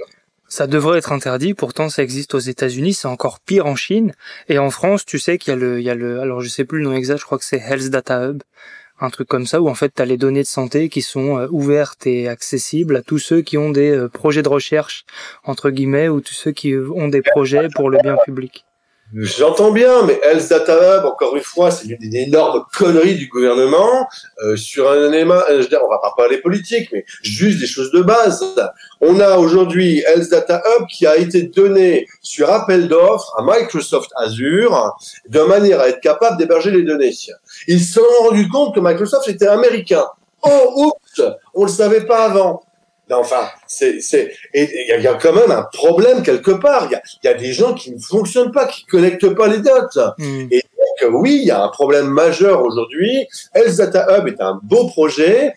Ça devrait être interdit, pourtant ça existe aux États-Unis, c'est encore pire en Chine. Et en France, tu sais qu'il y a le, il y a le, alors je sais plus le nom exact, je crois que c'est Health Data Hub, un truc comme ça, où en fait tu as les données de santé qui sont euh, ouvertes et accessibles à tous ceux qui ont des euh, projets de recherche, entre guillemets, ou tous ceux qui ont des projets pour le bien public. J'entends bien, mais Data Hub, encore une fois, c'est une, énorme connerie du gouvernement euh, sur un élément. Euh, je on va pas parler politique, mais juste des choses de base. On a aujourd'hui Data Hub qui a été donné sur appel d'offres à Microsoft Azure de manière à être capable d'héberger les données. Ils se sont rendus compte que Microsoft était américain. Oh, oups, on le savait pas avant enfin, c'est, c'est, et il y, a quand même un problème quelque part. Il y a, y a, des gens qui ne fonctionnent pas, qui connectent pas les dots. Hmm. Et donc, oui, il y a un problème majeur aujourd'hui. Health Data Hub est un beau projet.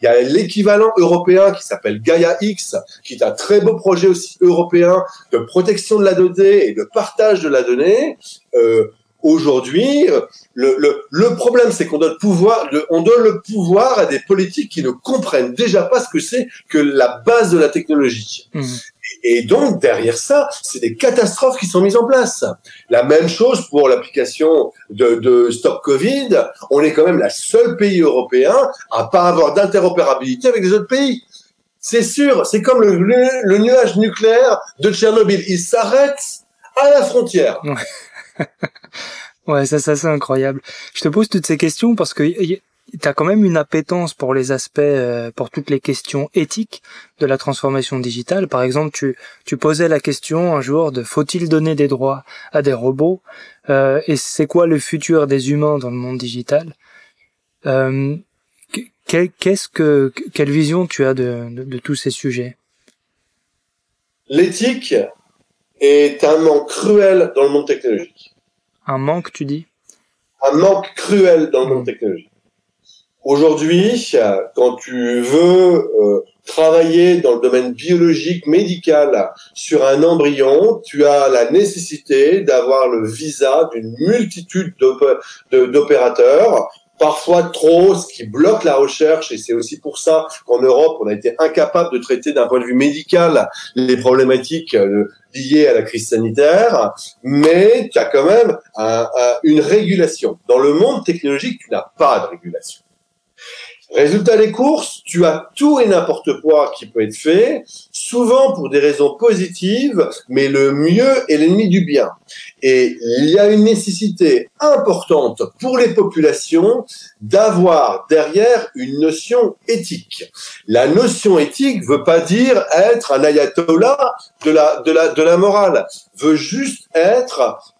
Il y a l'équivalent européen qui s'appelle Gaia X, qui est un très beau projet aussi européen de protection de la donnée et de partage de la donnée. Euh, Aujourd'hui, le, le, le, problème, c'est qu'on donne pouvoir, on donne le pouvoir à des politiques qui ne comprennent déjà pas ce que c'est que la base de la technologie. Mmh. Et donc derrière ça, c'est des catastrophes qui sont mises en place. La même chose pour l'application de, de, Stop Covid. On est quand même la seule pays européen à pas avoir d'interopérabilité avec les autres pays. C'est sûr, c'est comme le, le, nuage nucléaire de Tchernobyl. Il s'arrête à la frontière. ouais, ça, ça, c'est incroyable. Je te pose toutes ces questions parce que tu as quand même une appétence pour les aspects, euh, pour toutes les questions éthiques de la transformation digitale. Par exemple, tu, tu posais la question un jour de faut-il donner des droits à des robots euh, et c'est quoi le futur des humains dans le monde digital euh, Qu'est-ce que quelle vision tu as de, de, de tous ces sujets? L'éthique est un manque cruel dans le monde technologique. Un manque, tu dis? Un manque cruel dans le monde hmm. technologique. Aujourd'hui, quand tu veux euh, travailler dans le domaine biologique, médical, sur un embryon, tu as la nécessité d'avoir le visa d'une multitude d'opérateurs parfois trop, ce qui bloque la recherche, et c'est aussi pour ça qu'en Europe, on a été incapable de traiter d'un point de vue médical les problématiques euh, liées à la crise sanitaire, mais tu as quand même une régulation. Dans le monde technologique, tu n'as pas de régulation. Résultat des courses, tu as tout et n'importe quoi qui peut être fait, souvent pour des raisons positives, mais le mieux est l'ennemi du bien. Et il y a une nécessité importante pour les populations d'avoir derrière une notion éthique. La notion éthique veut pas dire être un ayatollah de la, de la, de la morale, veut juste être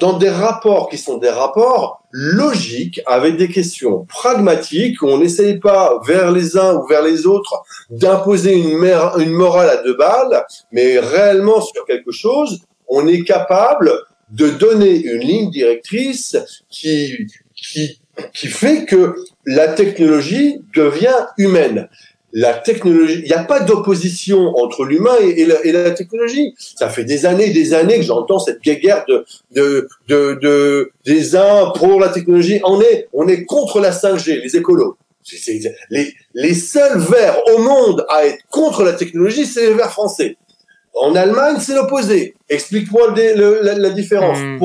dans des rapports qui sont des rapports logiques avec des questions pragmatiques où on n'essaye pas vers les uns ou vers les autres d'imposer une, une morale à deux balles, mais réellement sur quelque chose, on est capable de donner une ligne directrice qui, qui, qui fait que la technologie devient humaine la technologie, il n'y a pas d'opposition entre l'humain et, la, technologie. Ça fait des années et des années que j'entends cette guerre de, de, de, de, des uns pour la technologie. On est, on est contre la 5G, les écolos. les, les seuls verts au monde à être contre la technologie, c'est les verts français. En Allemagne, c'est l'opposé. Explique-moi la, la, différence. Hmm.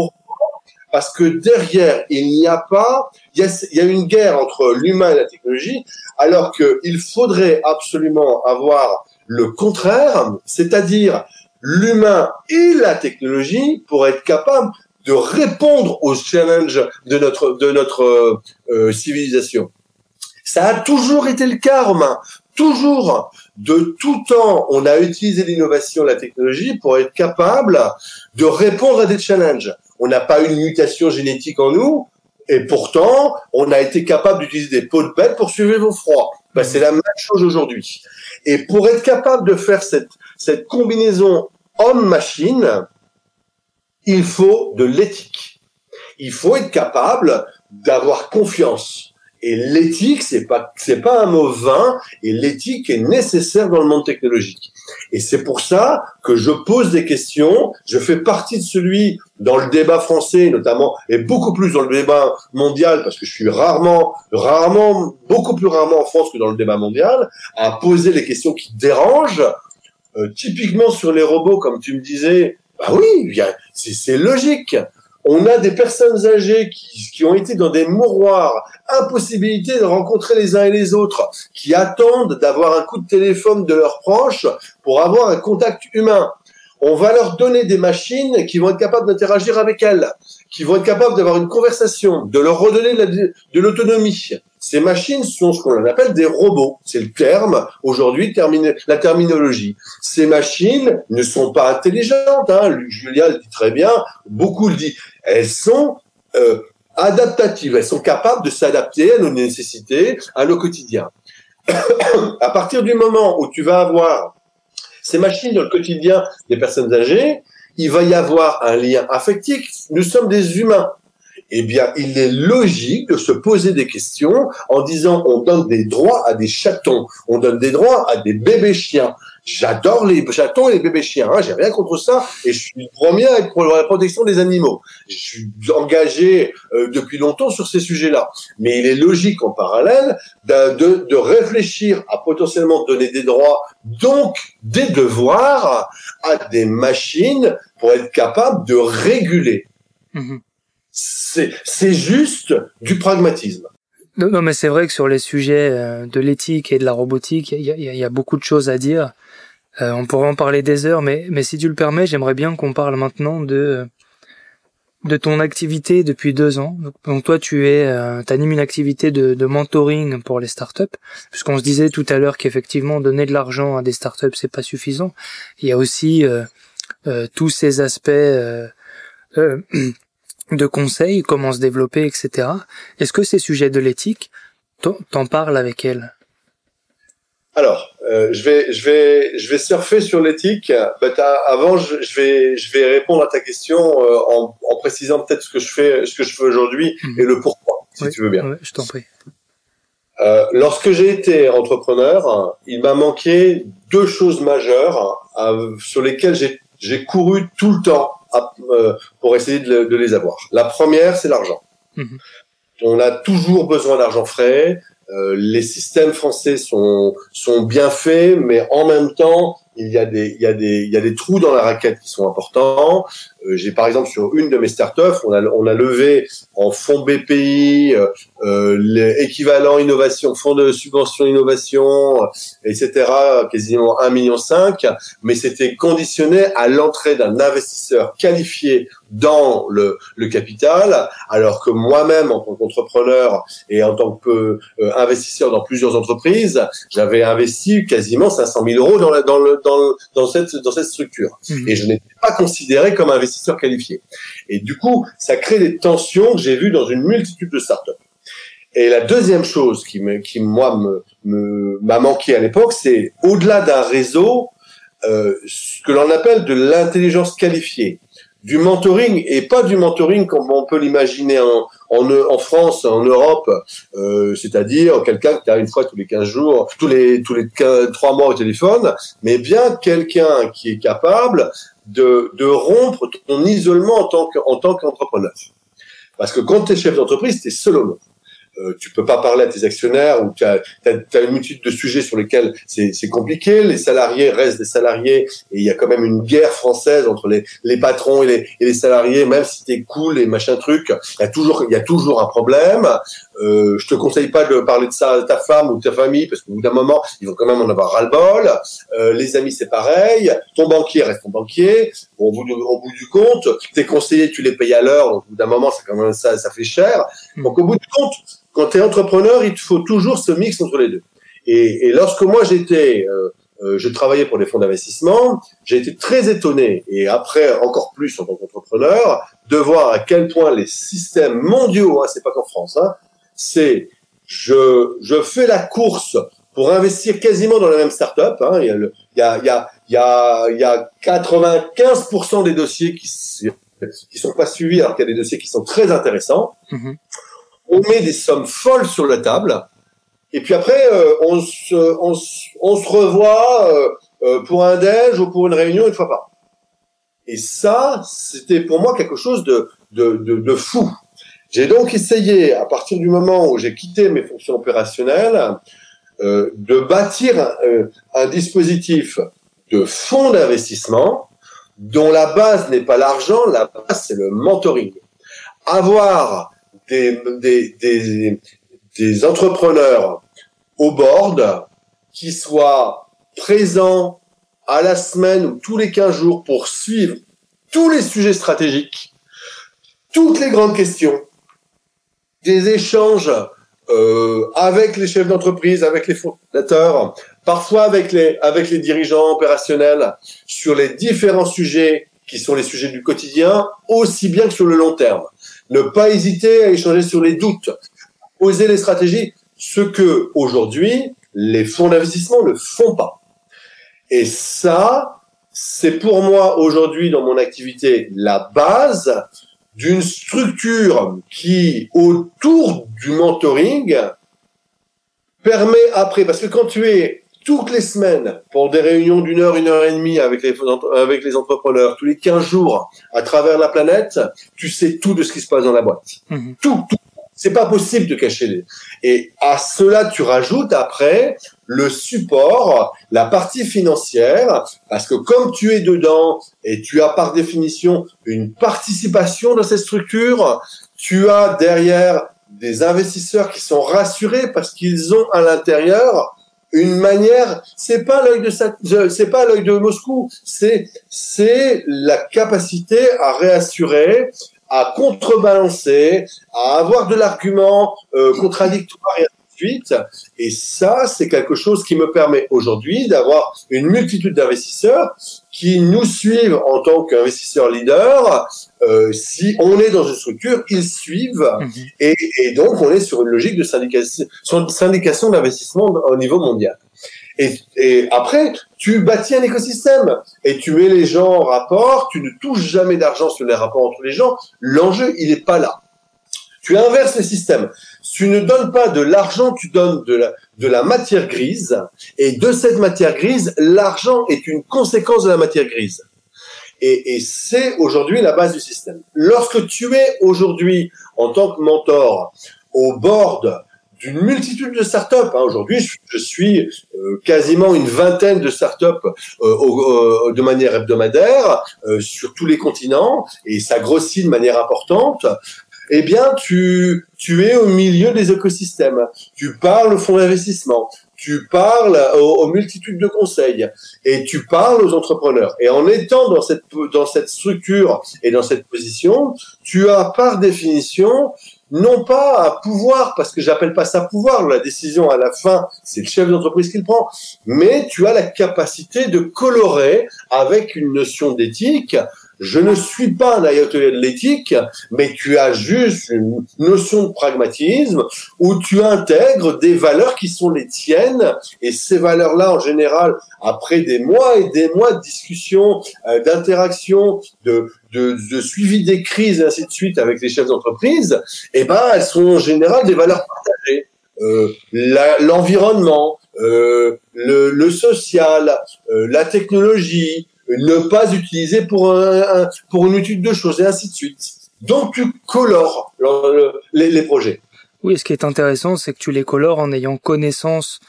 Parce que derrière, il n'y a pas, il y a, une guerre entre l'humain et la technologie, alors qu'il faudrait absolument avoir le contraire, c'est-à-dire l'humain et la technologie pour être capable de répondre aux challenges de notre de notre euh, civilisation. Ça a toujours été le cas, Romain. Toujours, de tout temps, on a utilisé l'innovation, la technologie pour être capable de répondre à des challenges. On n'a pas une mutation génétique en nous, et pourtant, on a été capable d'utiliser des pots de bête pour suivre vos froids. Ben, c'est la même chose aujourd'hui. Et pour être capable de faire cette combinaison homme-machine, il faut de l'éthique. Il faut être capable d'avoir confiance. Et l'éthique, c'est pas c'est pas un mot vain. Et l'éthique est nécessaire dans le monde technologique. Et c'est pour ça que je pose des questions. Je fais partie de celui dans le débat français, notamment, et beaucoup plus dans le débat mondial, parce que je suis rarement, rarement, beaucoup plus rarement en France que dans le débat mondial, à poser les questions qui dérangent. Euh, typiquement sur les robots, comme tu me disais, bah oui, c'est logique on a des personnes âgées qui, ont été dans des mouroirs, impossibilité de rencontrer les uns et les autres, qui attendent d'avoir un coup de téléphone de leurs proches pour avoir un contact humain. On va leur donner des machines qui vont être capables d'interagir avec elles, qui vont être capables d'avoir une conversation, de leur redonner de l'autonomie. Ces machines sont ce qu'on appelle des robots. C'est le terme aujourd'hui, la terminologie. Ces machines ne sont pas intelligentes. Hein. Julia le dit très bien, beaucoup le dit. Elles sont euh, adaptatives. Elles sont capables de s'adapter à nos nécessités, à nos quotidiens. à partir du moment où tu vas avoir ces machines dans le quotidien des personnes âgées, il va y avoir un lien affectif. Nous sommes des humains eh bien, il est logique de se poser des questions en disant on donne des droits à des chatons, on donne des droits à des bébés chiens. J'adore les chatons et les bébés chiens, hein, j'ai rien contre ça, et je suis le premier à être pour la protection des animaux. Je suis engagé euh, depuis longtemps sur ces sujets-là. Mais il est logique en parallèle de, réfléchir à potentiellement donner des droits, donc des devoirs à des machines pour être capable de réguler. Mmh c'est juste du pragmatisme. Non, mais c'est vrai que sur les sujets euh, de l'éthique et de la robotique, il y a, beaucoup de choses à dire. Euh, on pourrait en parler des heures, mais, mais si tu le permets, j'aimerais bien qu'on parle maintenant de de ton activité depuis deux ans. Donc toi, tu es, euh, animes une activité de, de mentoring pour les startups, puisqu'on se disait tout à l'heure qu'effectivement donner de l'argent à des startups c'est pas suffisant. Il y a aussi euh, tous ces aspects de conseils, comment se développer, etc. Est-ce que ces sujets de l'éthique, t'en parles avec elle? Alors, euh, je vais, je vais, je vais surfer sur l'éthique. avant, je, je, vais, je vais répondre à ta question euh, en, en, précisant peut-être ce que je fais, ce que je fais aujourd'hui mhm. et le pourquoi, si tu veux bien. je t'en prie. Euh, lorsque j'ai été entrepreneur, il m'a manqué deux choses majeures euh, sur lesquelles j'ai couru tout le temps euh, pour essayer de, les avoir. La première, c'est l'argent. Mhm. On a toujours besoin d'argent frais. Euh, les systèmes français sont sont bien faits, mais en même temps, il y a des il y a des il y a des trous dans la raquette qui sont importants. Euh, j'ai par exemple sur une de mes startups, on a on a levé en fonds BPI, euh, euh l'équivalent innovation, fonds de subvention innovation, etc. quasiment 1,5 million, mais c'était conditionné à l'entrée d'un investisseur qualifié dans le, le capital, alors que moi-même en tant qu'entrepreneur et en tant que euh, investisseur dans plusieurs entreprises, j'avais investi quasiment 500 000 euros dans, la, dans, le, dans, dans, cette, dans cette structure. Mmh. Et je n'étais pas considéré comme investisseur qualifié. Et du coup, ça crée des tensions que j'ai vues dans une multitude de startups. Et la deuxième chose qui, me, qui moi, me, m'a manqué à l'époque, c'est au-delà d'un réseau, euh, ce que l'on appelle de l'intelligence qualifiée du mentoring et pas du mentoring comme on peut l'imaginer en, en, en, France, en Europe, euh, c'est-à-dire quelqu'un qui a une fois tous les 15 jours, tous les tous les 3 mois au téléphone, mais bien quelqu'un qui est capable de, de rompre ton isolement en tant que, en qu'entrepreneur. Parce que quand tu es chef d'entreprise, tu es seul. Euh, tu peux pas parler à tes actionnaires ou tu as, une multitude de sujets sur lesquels c'est compliqué. Les salariés restent des salariés et il y a quand même une guerre française entre les, les patrons et les, et les salariés. Même si t'es cool et machin truc, il y a toujours il y a toujours un problème. Euh, je te conseille pas de parler de ça à ta femme ou ta famille parce qu'au bout d'un moment ils vont quand même en avoir ras le bol. Euh, les amis c'est pareil. Ton banquier reste ton banquier. au, bout du, au bout du compte, tes conseillers tu les payes à l'heure. Donc au bout d'un moment ça quand même ça ça fait cher. Hmm. Donc au bout du compte quand tu es entrepreneur, il te faut toujours ce mix entre les deux. Et, et lorsque moi j'étais, euh, euh, je travaillais pour des fonds d'investissement, j'ai été très étonné, et après encore plus en tant qu'entrepreneur, de voir à quel point les systèmes mondiaux, hein, c'est pas qu'en France, hein, c'est je, je fais la course pour investir quasiment dans la même startup. Hein. Il y a le, il y a, il y a, il y a, il y a 95% des dossiers qui qui sont pas suivis alors qu'il y a des dossiers qui sont très intéressants. Mm-hmm. On met des sommes folles sur la table. Et puis après, euh, on, se, on, on, se revoit euh, euh, pour un déj ou pour une réunion une fois par an. Et ça, c'était pour moi quelque chose de, de, de, de fou. J'ai donc essayé, à partir du moment où j'ai quitté mes fonctions opérationnelles, euh, de bâtir un, euh, un, dispositif de fonds d'investissement dont la base n'est pas l'argent, la base c'est le mentoring. Avoir des, des, des, des entrepreneurs au board qui soient présents à la semaine ou tous les 15 jours pour suivre tous les sujets stratégiques, toutes les grandes questions, des échanges euh, avec les chefs d'entreprise, avec les fondateurs, parfois avec les, avec les dirigeants opérationnels sur les différents sujets qui sont les sujets du quotidien, aussi bien que sur le long terme. Ne pas hésiter à échanger sur les doutes, poser les stratégies, ce que aujourd'hui les fonds d'investissement ne font pas. Et ça, c'est pour moi aujourd'hui dans mon activité la base d'une structure qui, autour du mentoring, permet après, parce que quand tu es toutes les semaines pour des réunions d'une heure, une heure et demie avec les, avec les entrepreneurs, tous les 15 jours à travers la planète, tu sais tout de ce qui se passe dans la boîte. Mmh. Tout, tout. C'est pas possible de cacher les. Et à cela, tu rajoutes après le support, la partie financière, parce que comme tu es dedans et tu as par définition une participation dans cette structure, tu as derrière des investisseurs qui sont rassurés parce qu'ils ont à l'intérieur une manière, c'est pas l'œil de c'est pas l'œil de Moscou, c'est c'est la capacité à réassurer, à contrebalancer, à avoir de l'argument euh, contradictoire suite. Et ça, c'est quelque chose qui me permet aujourd'hui d'avoir une multitude d'investisseurs qui nous suivent en tant qu'investisseurs leaders. Euh, si on est dans une structure, ils suivent. Mhm. Et, et, donc, on est sur une logique de syndication, syndication d'investissement au niveau mondial. Et, et, après, tu bâtis un écosystème et tu mets les gens en rapport. Tu ne touches jamais d'argent sur les rapports entre les gens. L'enjeu, il n'est pas là. Tu inverses le système. Tu ne donnes pas de l'argent, tu donnes de la, matière grise. Et de cette matière grise, l'argent est une conséquence de la matière grise. Et, c'est aujourd'hui la base du système. Lorsque tu es aujourd'hui, en tant que mentor, au board d'une multitude de startups. Hein. Aujourd'hui, je, suis euh, quasiment une vingtaine de startups euh, de manière hebdomadaire euh, sur tous les continents et ça grossit de manière importante eh bien, tu, tu es au milieu des écosystèmes. Tu parles au fonds d'investissement, tu parles aux, multitudes de conseils et tu parles aux entrepreneurs. Et en étant dans cette, dans cette structure et dans cette position, tu as par définition non pas à pouvoir, parce que j'appelle pas ça pouvoir, la décision à la fin, c'est le chef d'entreprise qui le prend, mais tu as la capacité de colorer avec une notion d'éthique, je ne suis pas un ayatollah de l'éthique, mais tu as juste une notion de pragmatisme où tu intègres des valeurs qui sont les tiennes et ces valeurs-là, en général, après des mois et des mois de discussion, euh, d'interaction, de, de, de, suivi des crises et ainsi de suite avec les chefs d'entreprise, eh ben, elles sont en général des valeurs partagées. Euh, l'environnement, euh, le, le, social, euh, la technologie, ne pas utiliser pour, un, pour une étude de choses et ainsi de suite. Donc tu colores les, les, projets. Oui, ce qui est intéressant, c'est que tu les colores en ayant connaissance,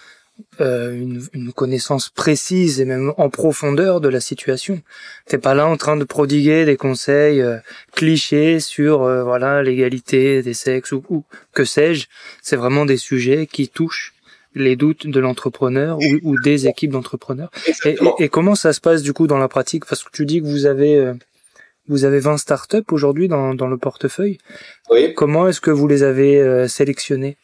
euh, une, une, connaissance précise et même en profondeur de la situation. T'es pas là en train de prodiguer des conseils euh, clichés sur euh, voilà l'égalité des sexes ou, ou que sais-je. C'est vraiment des sujets qui touchent les doutes de l'entrepreneur ou, des équipes d'entrepreneurs. Et, comment ça se passe du coup dans la pratique? Parce que tu dis que vous avez euh, vous avez 20 startups aujourd'hui dans, dans le portefeuille. Oui. Comment est-ce que vous les avez euh, sélectionnées?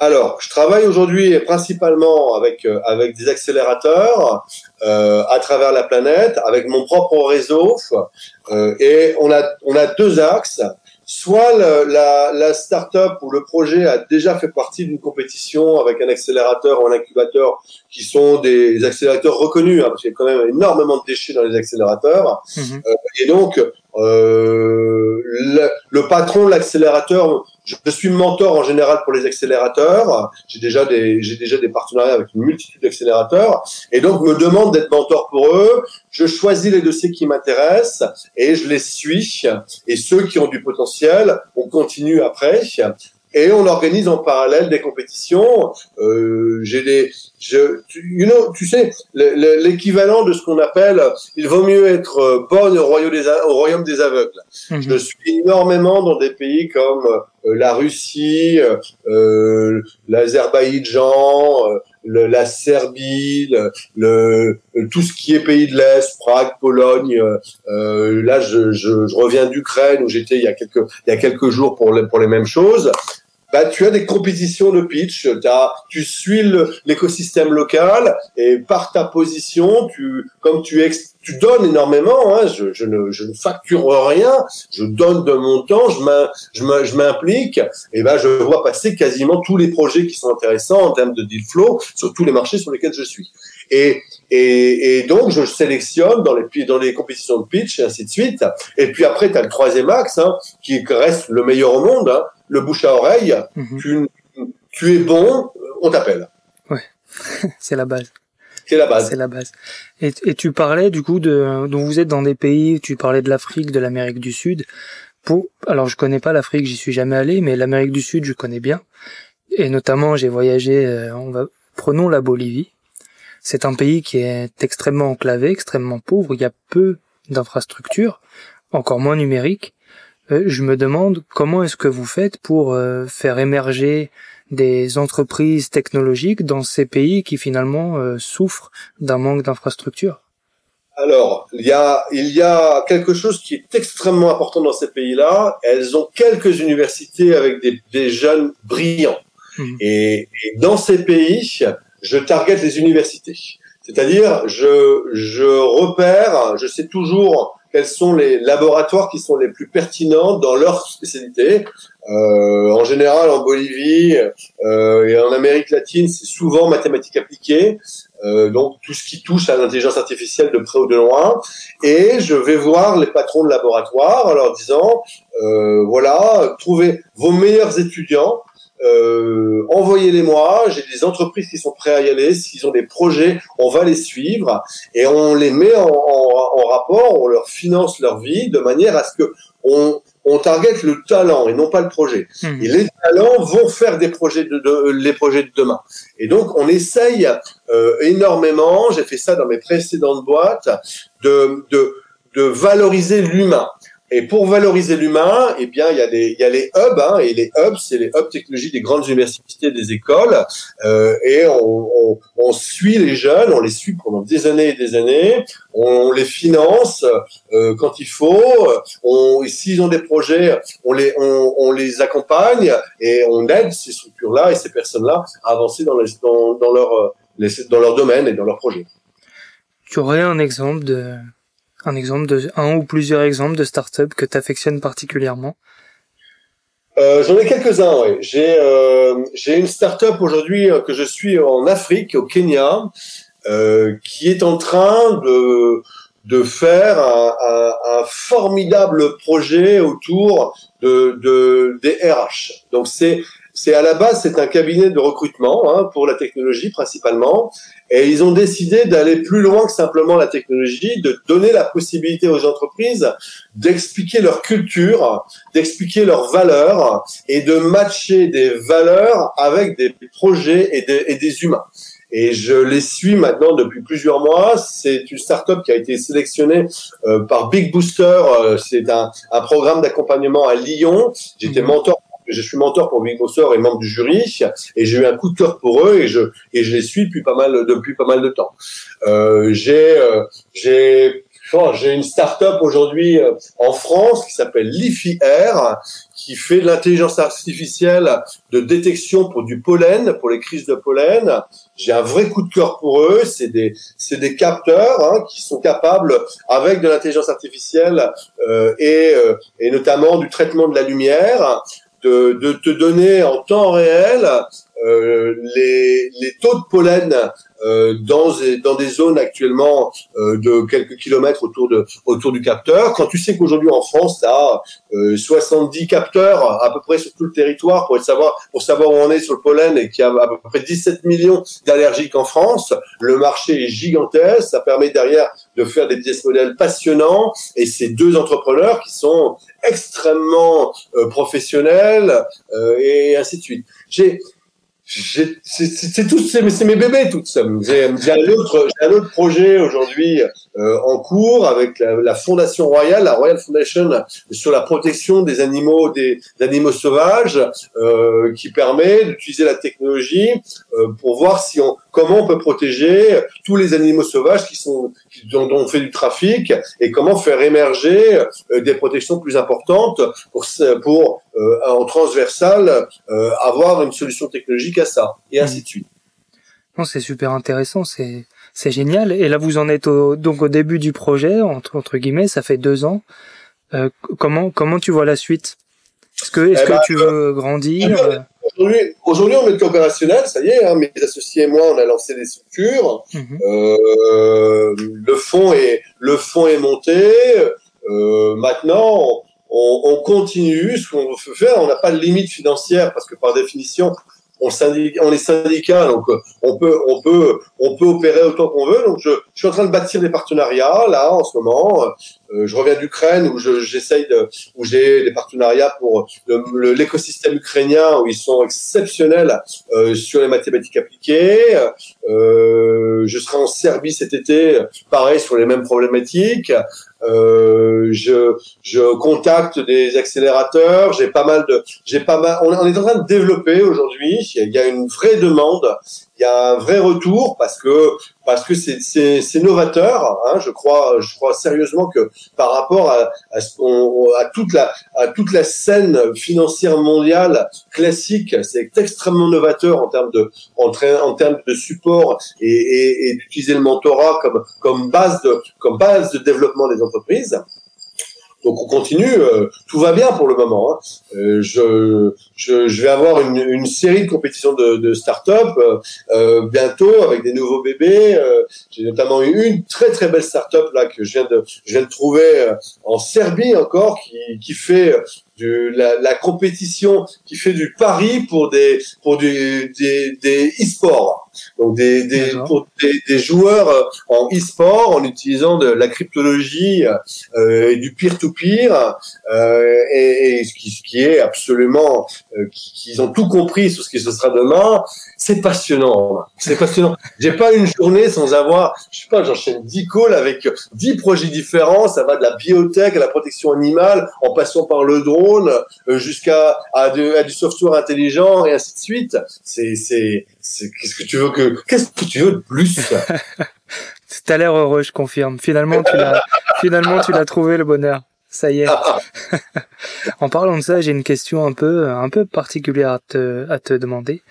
Alors, je travaille aujourd'hui principalement avec euh, avec des accélérateurs à travers la planète, avec mon propre réseau, et on a on a deux axes soit la, la start-up ou le projet a déjà fait partie d'une compétition avec un accélérateur ou un incubateur qui sont des accélérateurs reconnus, hein, parce qu'il y a quand même énormément de déchets dans les accélérateurs. Mhm. Euh, et donc, euh, le, le, patron l'accélérateur, je, suis mentor en général pour les accélérateurs. J'ai déjà des j'ai déjà des partenariats avec une multitude d'accélérateurs et donc me demande d'être mentor pour eux. Je choisis les dossiers qui m'intéressent et je les suis. Et ceux qui ont du potentiel, on continue après. Et on organise en parallèle des compétitions. Euh, j'ai des, je, tu, you know, tu sais, l'équivalent de ce qu'on appelle, il vaut mieux être euh, bonne au royaume des, au royaume des aveugles. Mhm. Je suis énormément dans des pays comme euh, la Russie, euh, l'Azerbaïdjan, euh, la Serbie, le, tout ce qui est pays de l'Est, Prague, Pologne. Euh, là, je, je, je reviens d'Ukraine où j'étais il y a quelques il y a quelques jours pour les, pour les mêmes choses bah, tu as des compétitions de pitch, as, tu suis l'écosystème local et par ta position, tu, comme tu, ex, tu donnes énormément, hein, je, je, ne, je ne facture rien, je donne de mon temps, je m'implique, et ben je vois passer quasiment tous les projets qui sont intéressants en termes de deal flow sur tous les marchés sur lesquels je suis. Et, et, et donc, je sélectionne dans les, dans les compétitions de pitch et ainsi de suite. Et puis après, tu as le troisième axe, hein, qui reste le meilleur au monde, hein, le bouche à oreille. Mhm. tu, tu, es bon, on t'appelle. Ouais, c'est la base. C'est la base. C'est la base. Et, et, tu parlais du coup de, dont vous êtes dans des pays, tu parlais de l'Afrique, de l'Amérique du Sud. Pour, alors je connais pas l'Afrique, j'y suis jamais allé, mais l'Amérique du Sud je connais bien. Et notamment j'ai voyagé, euh, on va, prenons la Bolivie. C'est un pays qui est extrêmement enclavé, extrêmement pauvre. Il y a peu d'infrastructures, encore moins numériques. Euh, je me demande comment est-ce que vous faites pour euh, faire émerger des entreprises technologiques dans ces pays qui finalement euh, souffrent d'un manque d'infrastructures alors, il y a, il y a quelque chose qui est extrêmement important dans ces pays-là. Elles ont quelques universités avec des, des jeunes brillants. Mmh. Et, et, dans ces pays, je target les universités. C'est-à-dire, je, je repère, je sais toujours quels sont les laboratoires qui sont les plus pertinents dans leur spécialité. Euh, en général, en Bolivie euh, et en Amérique latine, c'est souvent mathématiques appliquées, euh, donc tout ce qui touche à l'intelligence artificielle de près ou de loin. Et je vais voir les patrons de laboratoire en leur disant, euh, voilà, trouvez vos meilleurs étudiants euh, envoyez-les-moi. J'ai des entreprises qui sont prêtes à y aller. S'ils ont des projets, on va les suivre et on les met en, en, en, rapport. On leur finance leur vie de manière à ce que on, on target le talent et non pas le projet. Hmm. Et les talents vont faire des projets de, de, les projets de demain. Et donc on essaye euh, énormément. J'ai fait ça dans mes précédentes boîtes de, de, de valoriser l'humain. Et pour valoriser l'humain, eh bien, il y a les, il y a les hubs, hein, et les hubs, c'est les hubs technologiques des grandes universités, des écoles, euh, et on, on, on, suit les jeunes, on les suit pendant des années et des années, on les finance euh, quand il faut, on, s'ils ont des projets, on les, on, on, les accompagne et on aide ces structures-là et ces personnes-là à avancer dans, les, dans, dans leur, dans leur domaine et dans leur projet. Tu aurais un exemple de un exemple de un ou plusieurs exemples de startups que tu affectionnes particulièrement? Euh, J'en ai quelques-uns, oui. J'ai euh, j'ai une startup aujourd'hui euh, que je suis en Afrique, au Kenya, euh, qui est en train de de faire un, un, un formidable projet autour de, de des RH. Donc c'est c'est à la base c'est un cabinet de recrutement hein, pour la technologie principalement et ils ont décidé d'aller plus loin que simplement la technologie, de donner la possibilité aux entreprises d'expliquer leur culture, d'expliquer leurs valeurs et de matcher des valeurs avec des projets et des, et des humains. Et je les suis maintenant depuis plusieurs mois. C'est une startup qui a été sélectionnée euh, par Big Booster. Euh, c'est un, un programme d'accompagnement à Lyon. J'étais mmh. mentor je suis mentor pour Big et membre du jury, et j'ai eu un coup de cœur pour eux, et je et je les suis depuis pas mal depuis pas mal de temps. Euh, j'ai euh, j'ai j'ai une start-up aujourd'hui euh, en France qui s'appelle Liffy Air, qui fait de l'intelligence artificielle de détection pour du pollen, pour les crises de pollen. J'ai un vrai coup de cœur pour eux. C'est des, c'est des capteurs hein, qui sont capables, avec de l'intelligence artificielle euh, et, euh, et notamment du traitement de la lumière, de, de te donner en temps réel euh, les, les taux de pollen euh, dans, dans des zones actuellement euh, de quelques kilomètres autour, de, autour du capteur. Quand tu sais qu'aujourd'hui en France, tu as 70 capteurs à peu près sur tout le territoire pour savoir, pour savoir où on est sur le pollen et qu'il y a à peu près 17 millions d'allergiques en France, le marché est gigantesque. Ça permet derrière de faire des business models passionnants et ces deux entrepreneurs qui sont extrêmement professionnels et ainsi de suite. J'ai c'est tout, c'est mes bébés tout ça. J'ai un autre, un autre projet aujourd'hui euh, en cours avec la, la, Fondation Royale, la Royal Foundation sur la protection des animaux, des, animaux sauvages, euh, qui permet d'utiliser la technologie euh, pour voir si on, comment on peut protéger tous les animaux sauvages qui sont dont, on fait du trafic et comment faire émerger euh, des protections plus importantes pour pour euh, en transversal euh, avoir une solution technologique à ça et ainsi de suite. Non, c'est super intéressant, c'est c'est génial. Et là, vous en êtes au, donc au début du projet entre entre guillemets, ça fait deux ans. comment comment tu vois la suite? Est-ce que est-ce eh que ben, tu veux grandir? Aujourd'hui, on est opérationnel, ça y est, hein, mes associés et moi, on a lancé des structures. Mhm. euh, le fond est le fond est monté. Euh, maintenant, on, on, continue ce qu'on veut faire. On n'a pas de limite financière parce que par définition, on, est syndicat, donc euh, on peut, on peut, on peut opérer autant qu'on veut. Donc je, suis en train de bâtir des partenariats là en ce moment. Euh, je reviens d'Ukraine où j'essaye de, où j'ai des partenariats pour l'écosystème ukrainien où ils sont exceptionnels euh, sur les mathématiques appliquées. Je serai en Serbie cet été, pareil sur les mêmes problématiques. Euh, je, je contacte des accélérateurs. J'ai pas mal de, j'ai pas mal. On, est en train de développer aujourd'hui. Il y a une vraie demande il y a un vrai retour parce que parce que c'est c'est novateur. Hein, je crois je crois sérieusement que par rapport à à, à toute la à toute la scène financière mondiale classique, c'est extrêmement novateur en termes de en, en termes de support et, et, et d'utiliser le mentorat comme comme base de comme base de développement des entreprises. Donc on continue, euh, tout va bien pour le moment. Hein. Euh, je, je, je, vais avoir une, une série de compétitions de, de start-up euh, euh bientôt avec des nouveaux bébés. J'ai notamment eu une très très belle start-up là que je viens de, je viens de trouver en Serbie encore qui, qui fait de la, la, compétition qui fait du pari pour des pour du, des des e-sports donc des des, pour des, des joueurs euh, en e-sport en utilisant de la cryptologie euh, et du peer-to-peer euh, et, et, ce, qui, ce qui est absolument euh, qu'ils ont tout compris sur ce qui se sera demain c'est passionnant. C'est passionnant. J'ai pas une journée sans avoir je sais pas j'enchaîne 10 calls avec 10 projets différents. Ça va de la biotech à la protection animale en passant par le drone euh, jusqu'à à, du software intelligent et ainsi de suite. C'est c'est qu'est-ce que tu veux que qu'est-ce que tu veux de plus T'as l'air heureux, je confirme. Finalement, tu l'as finalement tu l'as trouvé le bonheur. Ça y est. en parlant de ça, j'ai une question un peu un peu particulière à te à te demander.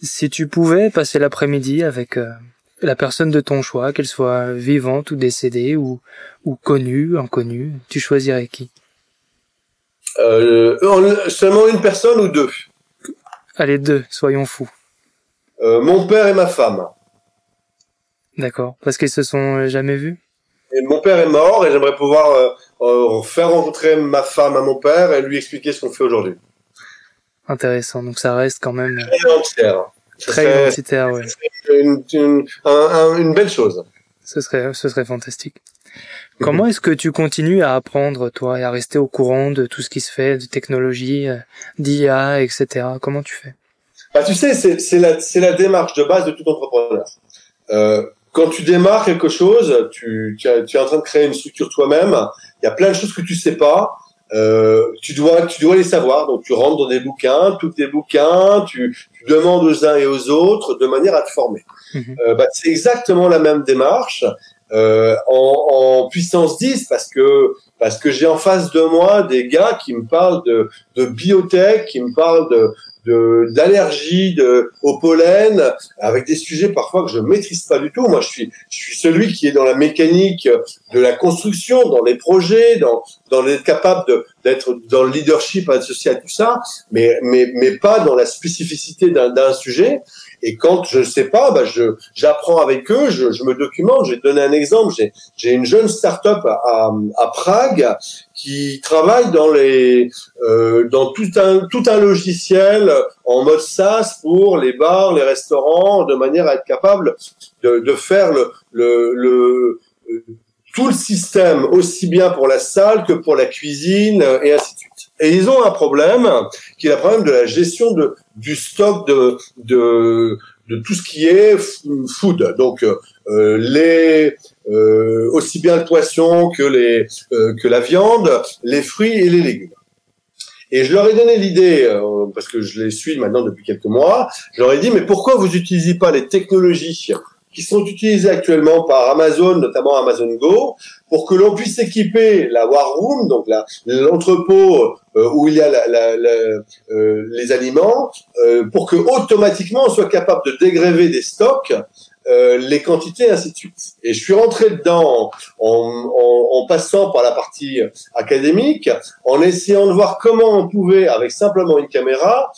Si tu pouvais passer l'après-midi avec euh, la personne de ton choix, qu'elle soit vivante ou décédée ou, ou connue, inconnue, tu choisirais qui? Euh, seulement une personne ou deux? Allez, deux, soyons fous. Euh, mon père et ma femme. D'accord, parce qu'ils se sont jamais vus? Et Mon père est mort et j'aimerais pouvoir euh, euh, faire rencontrer ma femme à mon père et lui expliquer ce qu'on fait aujourd'hui. Intéressant, donc ça reste quand même... Très identitaire. Très identitaire, ouais. Une, une, une belle chose. Ce serait, ce serait fantastique. Comment est-ce que tu continues à apprendre, toi, et à rester au courant de tout ce qui se fait, de technologie, euh, d'IA, etc. Comment tu fais? Bah, Tu sais, c'est la, la démarche de base de tout entrepreneur. Euh, quand tu démarres quelque chose, tu, tu, tu, es en train de créer une structure toi-même. Il y a plein de choses que tu sais pas. Euh, tu dois, tu dois les savoir. Donc, tu rentres dans des bouquins, tous des bouquins, tu, tu demandes aux uns et aux autres de manière à te former. Mhm. Euh, bah, c'est exactement la même démarche euh, en, en, puissance 10 parce que parce que j'ai en face de moi des gars qui me parlent de, de biotech, qui me parlent de d'allergie de, au pollen avec des sujets parfois que je maîtrise pas du tout. Moi, je suis je suis celui qui est dans la mécanique de la construction, dans les projets, dans dans l'être capable d'être dans le leadership associé à tout ça, mais mais mais pas dans la spécificité d'un sujet. Et quand je ne sais pas, bah je j'apprends avec eux, je, je, me documente. Te donner un exemple. J'ai j'ai une jeune start-up à, à, Prague qui travaille dans les euh, dans tout un tout un logiciel en mode SaaS pour les bars, les restaurants, de manière à être capable de, de faire le le, le tout le système aussi bien pour la salle que pour la cuisine et ainsi de suite. Et ils ont un problème qui est le problème de la gestion de, du stock de, de, de tout ce qui est food. Donc euh, les euh, aussi bien le poisson que les euh, que la viande, les fruits et les légumes. Et je leur ai donné l'idée, euh, parce que je les suis maintenant depuis quelques mois, je leur ai dit, mais pourquoi vous n'utilisez pas les technologies qui sont utilisées actuellement par Amazon, notamment Amazon Go, pour que l'on puisse équiper la war room, donc l'entrepôt euh, où il y a la, la, la, euh, les aliments, euh, pour que automatiquement on soit capable de dégréver des stocks, les quantités, ainsi de suite. Et je suis rentré dedans en, en, en, passant par la partie académique, en essayant de voir comment on pouvait, avec simplement une caméra,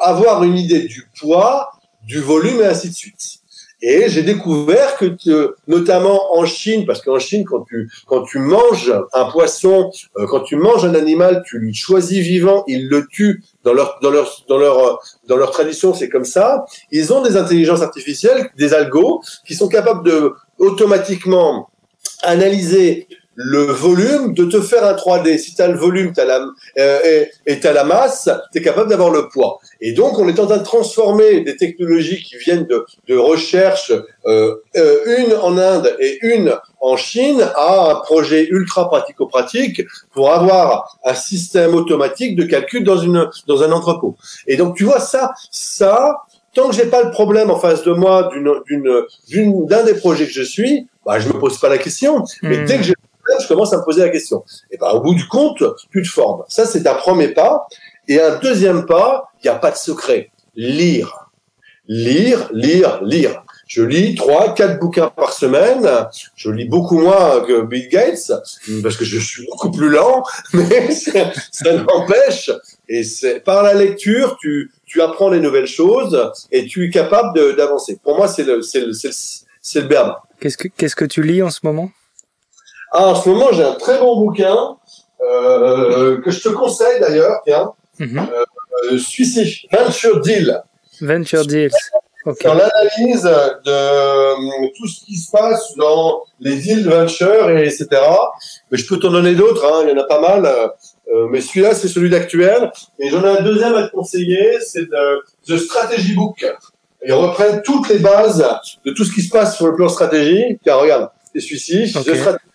avoir une idée du poids, du volume et ainsi de suite. Et j'ai découvert que, notamment en Chine, parce qu'en Chine, quand tu quand tu manges un poisson, euh, quand tu manges un animal, tu lui choisis vivant, ils le tuent dans leur dans leur dans leur dans leur tradition, c'est comme ça. Ils ont des intelligences artificielles, des algos, qui sont capables de automatiquement analyser le volume, de te faire un 3D. Si tu as le volume as la, euh, et tu as la masse, tu es capable d'avoir le poids. Et donc, on est en train de transformer des technologies qui viennent de, de recherche, euh, euh, une en Inde et une en Chine, à un projet ultra pratico-pratique pour avoir un système automatique de calcul dans, une, dans un entrepôt. Et donc, tu vois, ça, ça, tant que j'ai pas le problème en face de moi d'une, d'une, d'un des projets que je suis, bah, je me pose pas la question. Mais hmm. dès que j'ai je commence à me poser la question. Et ben, au bout du compte, tu te formes. Ça, c'est un premier pas. Et un deuxième pas, il n'y a pas de secret. Lire. Lire, lire, lire. Je lis trois, quatre bouquins par semaine. Je lis beaucoup moins que Bill Gates parce que je suis beaucoup plus lent, mais ça, n'empêche. Et c'est par la lecture, tu tu apprends les nouvelles choses et tu es capable d'avancer. Pour moi, c'est le c'est le c'est le, le berbe. Qu'est-ce que qu'est-ce que tu lis en ce moment? Ah, en ce moment, j'ai un très bon bouquin euh, que je te conseille d'ailleurs, tiens. Mm -hmm. Venture Deal. Venture Deal. Okay. Dans l'analyse de euh, tout ce qui se passe dans les deals venture et etc. Mais je peux t'en donner d'autres, hein, il y en a pas mal. Euh, mais celui-là, c'est celui d'actuel. Et j'en ai un deuxième à te conseiller, c'est The Strategy Book. Ils reprennent toutes les bases de tout ce qui se passe sur le plan stratégie. Car regarde, c'est celui-ci, The Strategy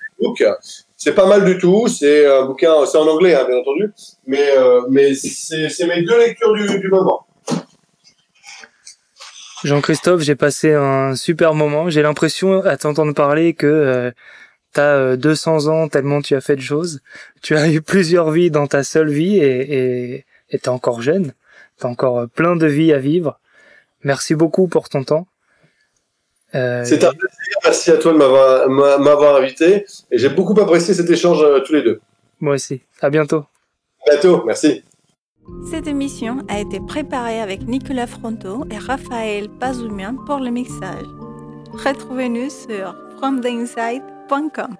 c'est pas mal du tout. C'est un bouquin, c'est en anglais, hein, bien entendu, mais euh, mais c'est mes deux lectures du, du moment. Jean-Christophe, j'ai passé un super moment. J'ai l'impression, à t'entendre parler, que euh, tu as 200 ans tellement tu as fait de choses. Tu as eu plusieurs vies dans ta seule vie et et t'es encore jeune. T'as encore plein de vies à vivre. Merci beaucoup pour ton temps. Euh, c'est un plaisir. Merci à toi de m'avoir invité. Et j'ai beaucoup apprécié cet échange euh, tous les deux. Moi aussi. À bientôt. À bientôt. Merci. Cette émission a été préparée avec Nicolas Fronto et Raphaël Pazoumian pour le mixage. Retrouvez-nous sur fromtheinside.com.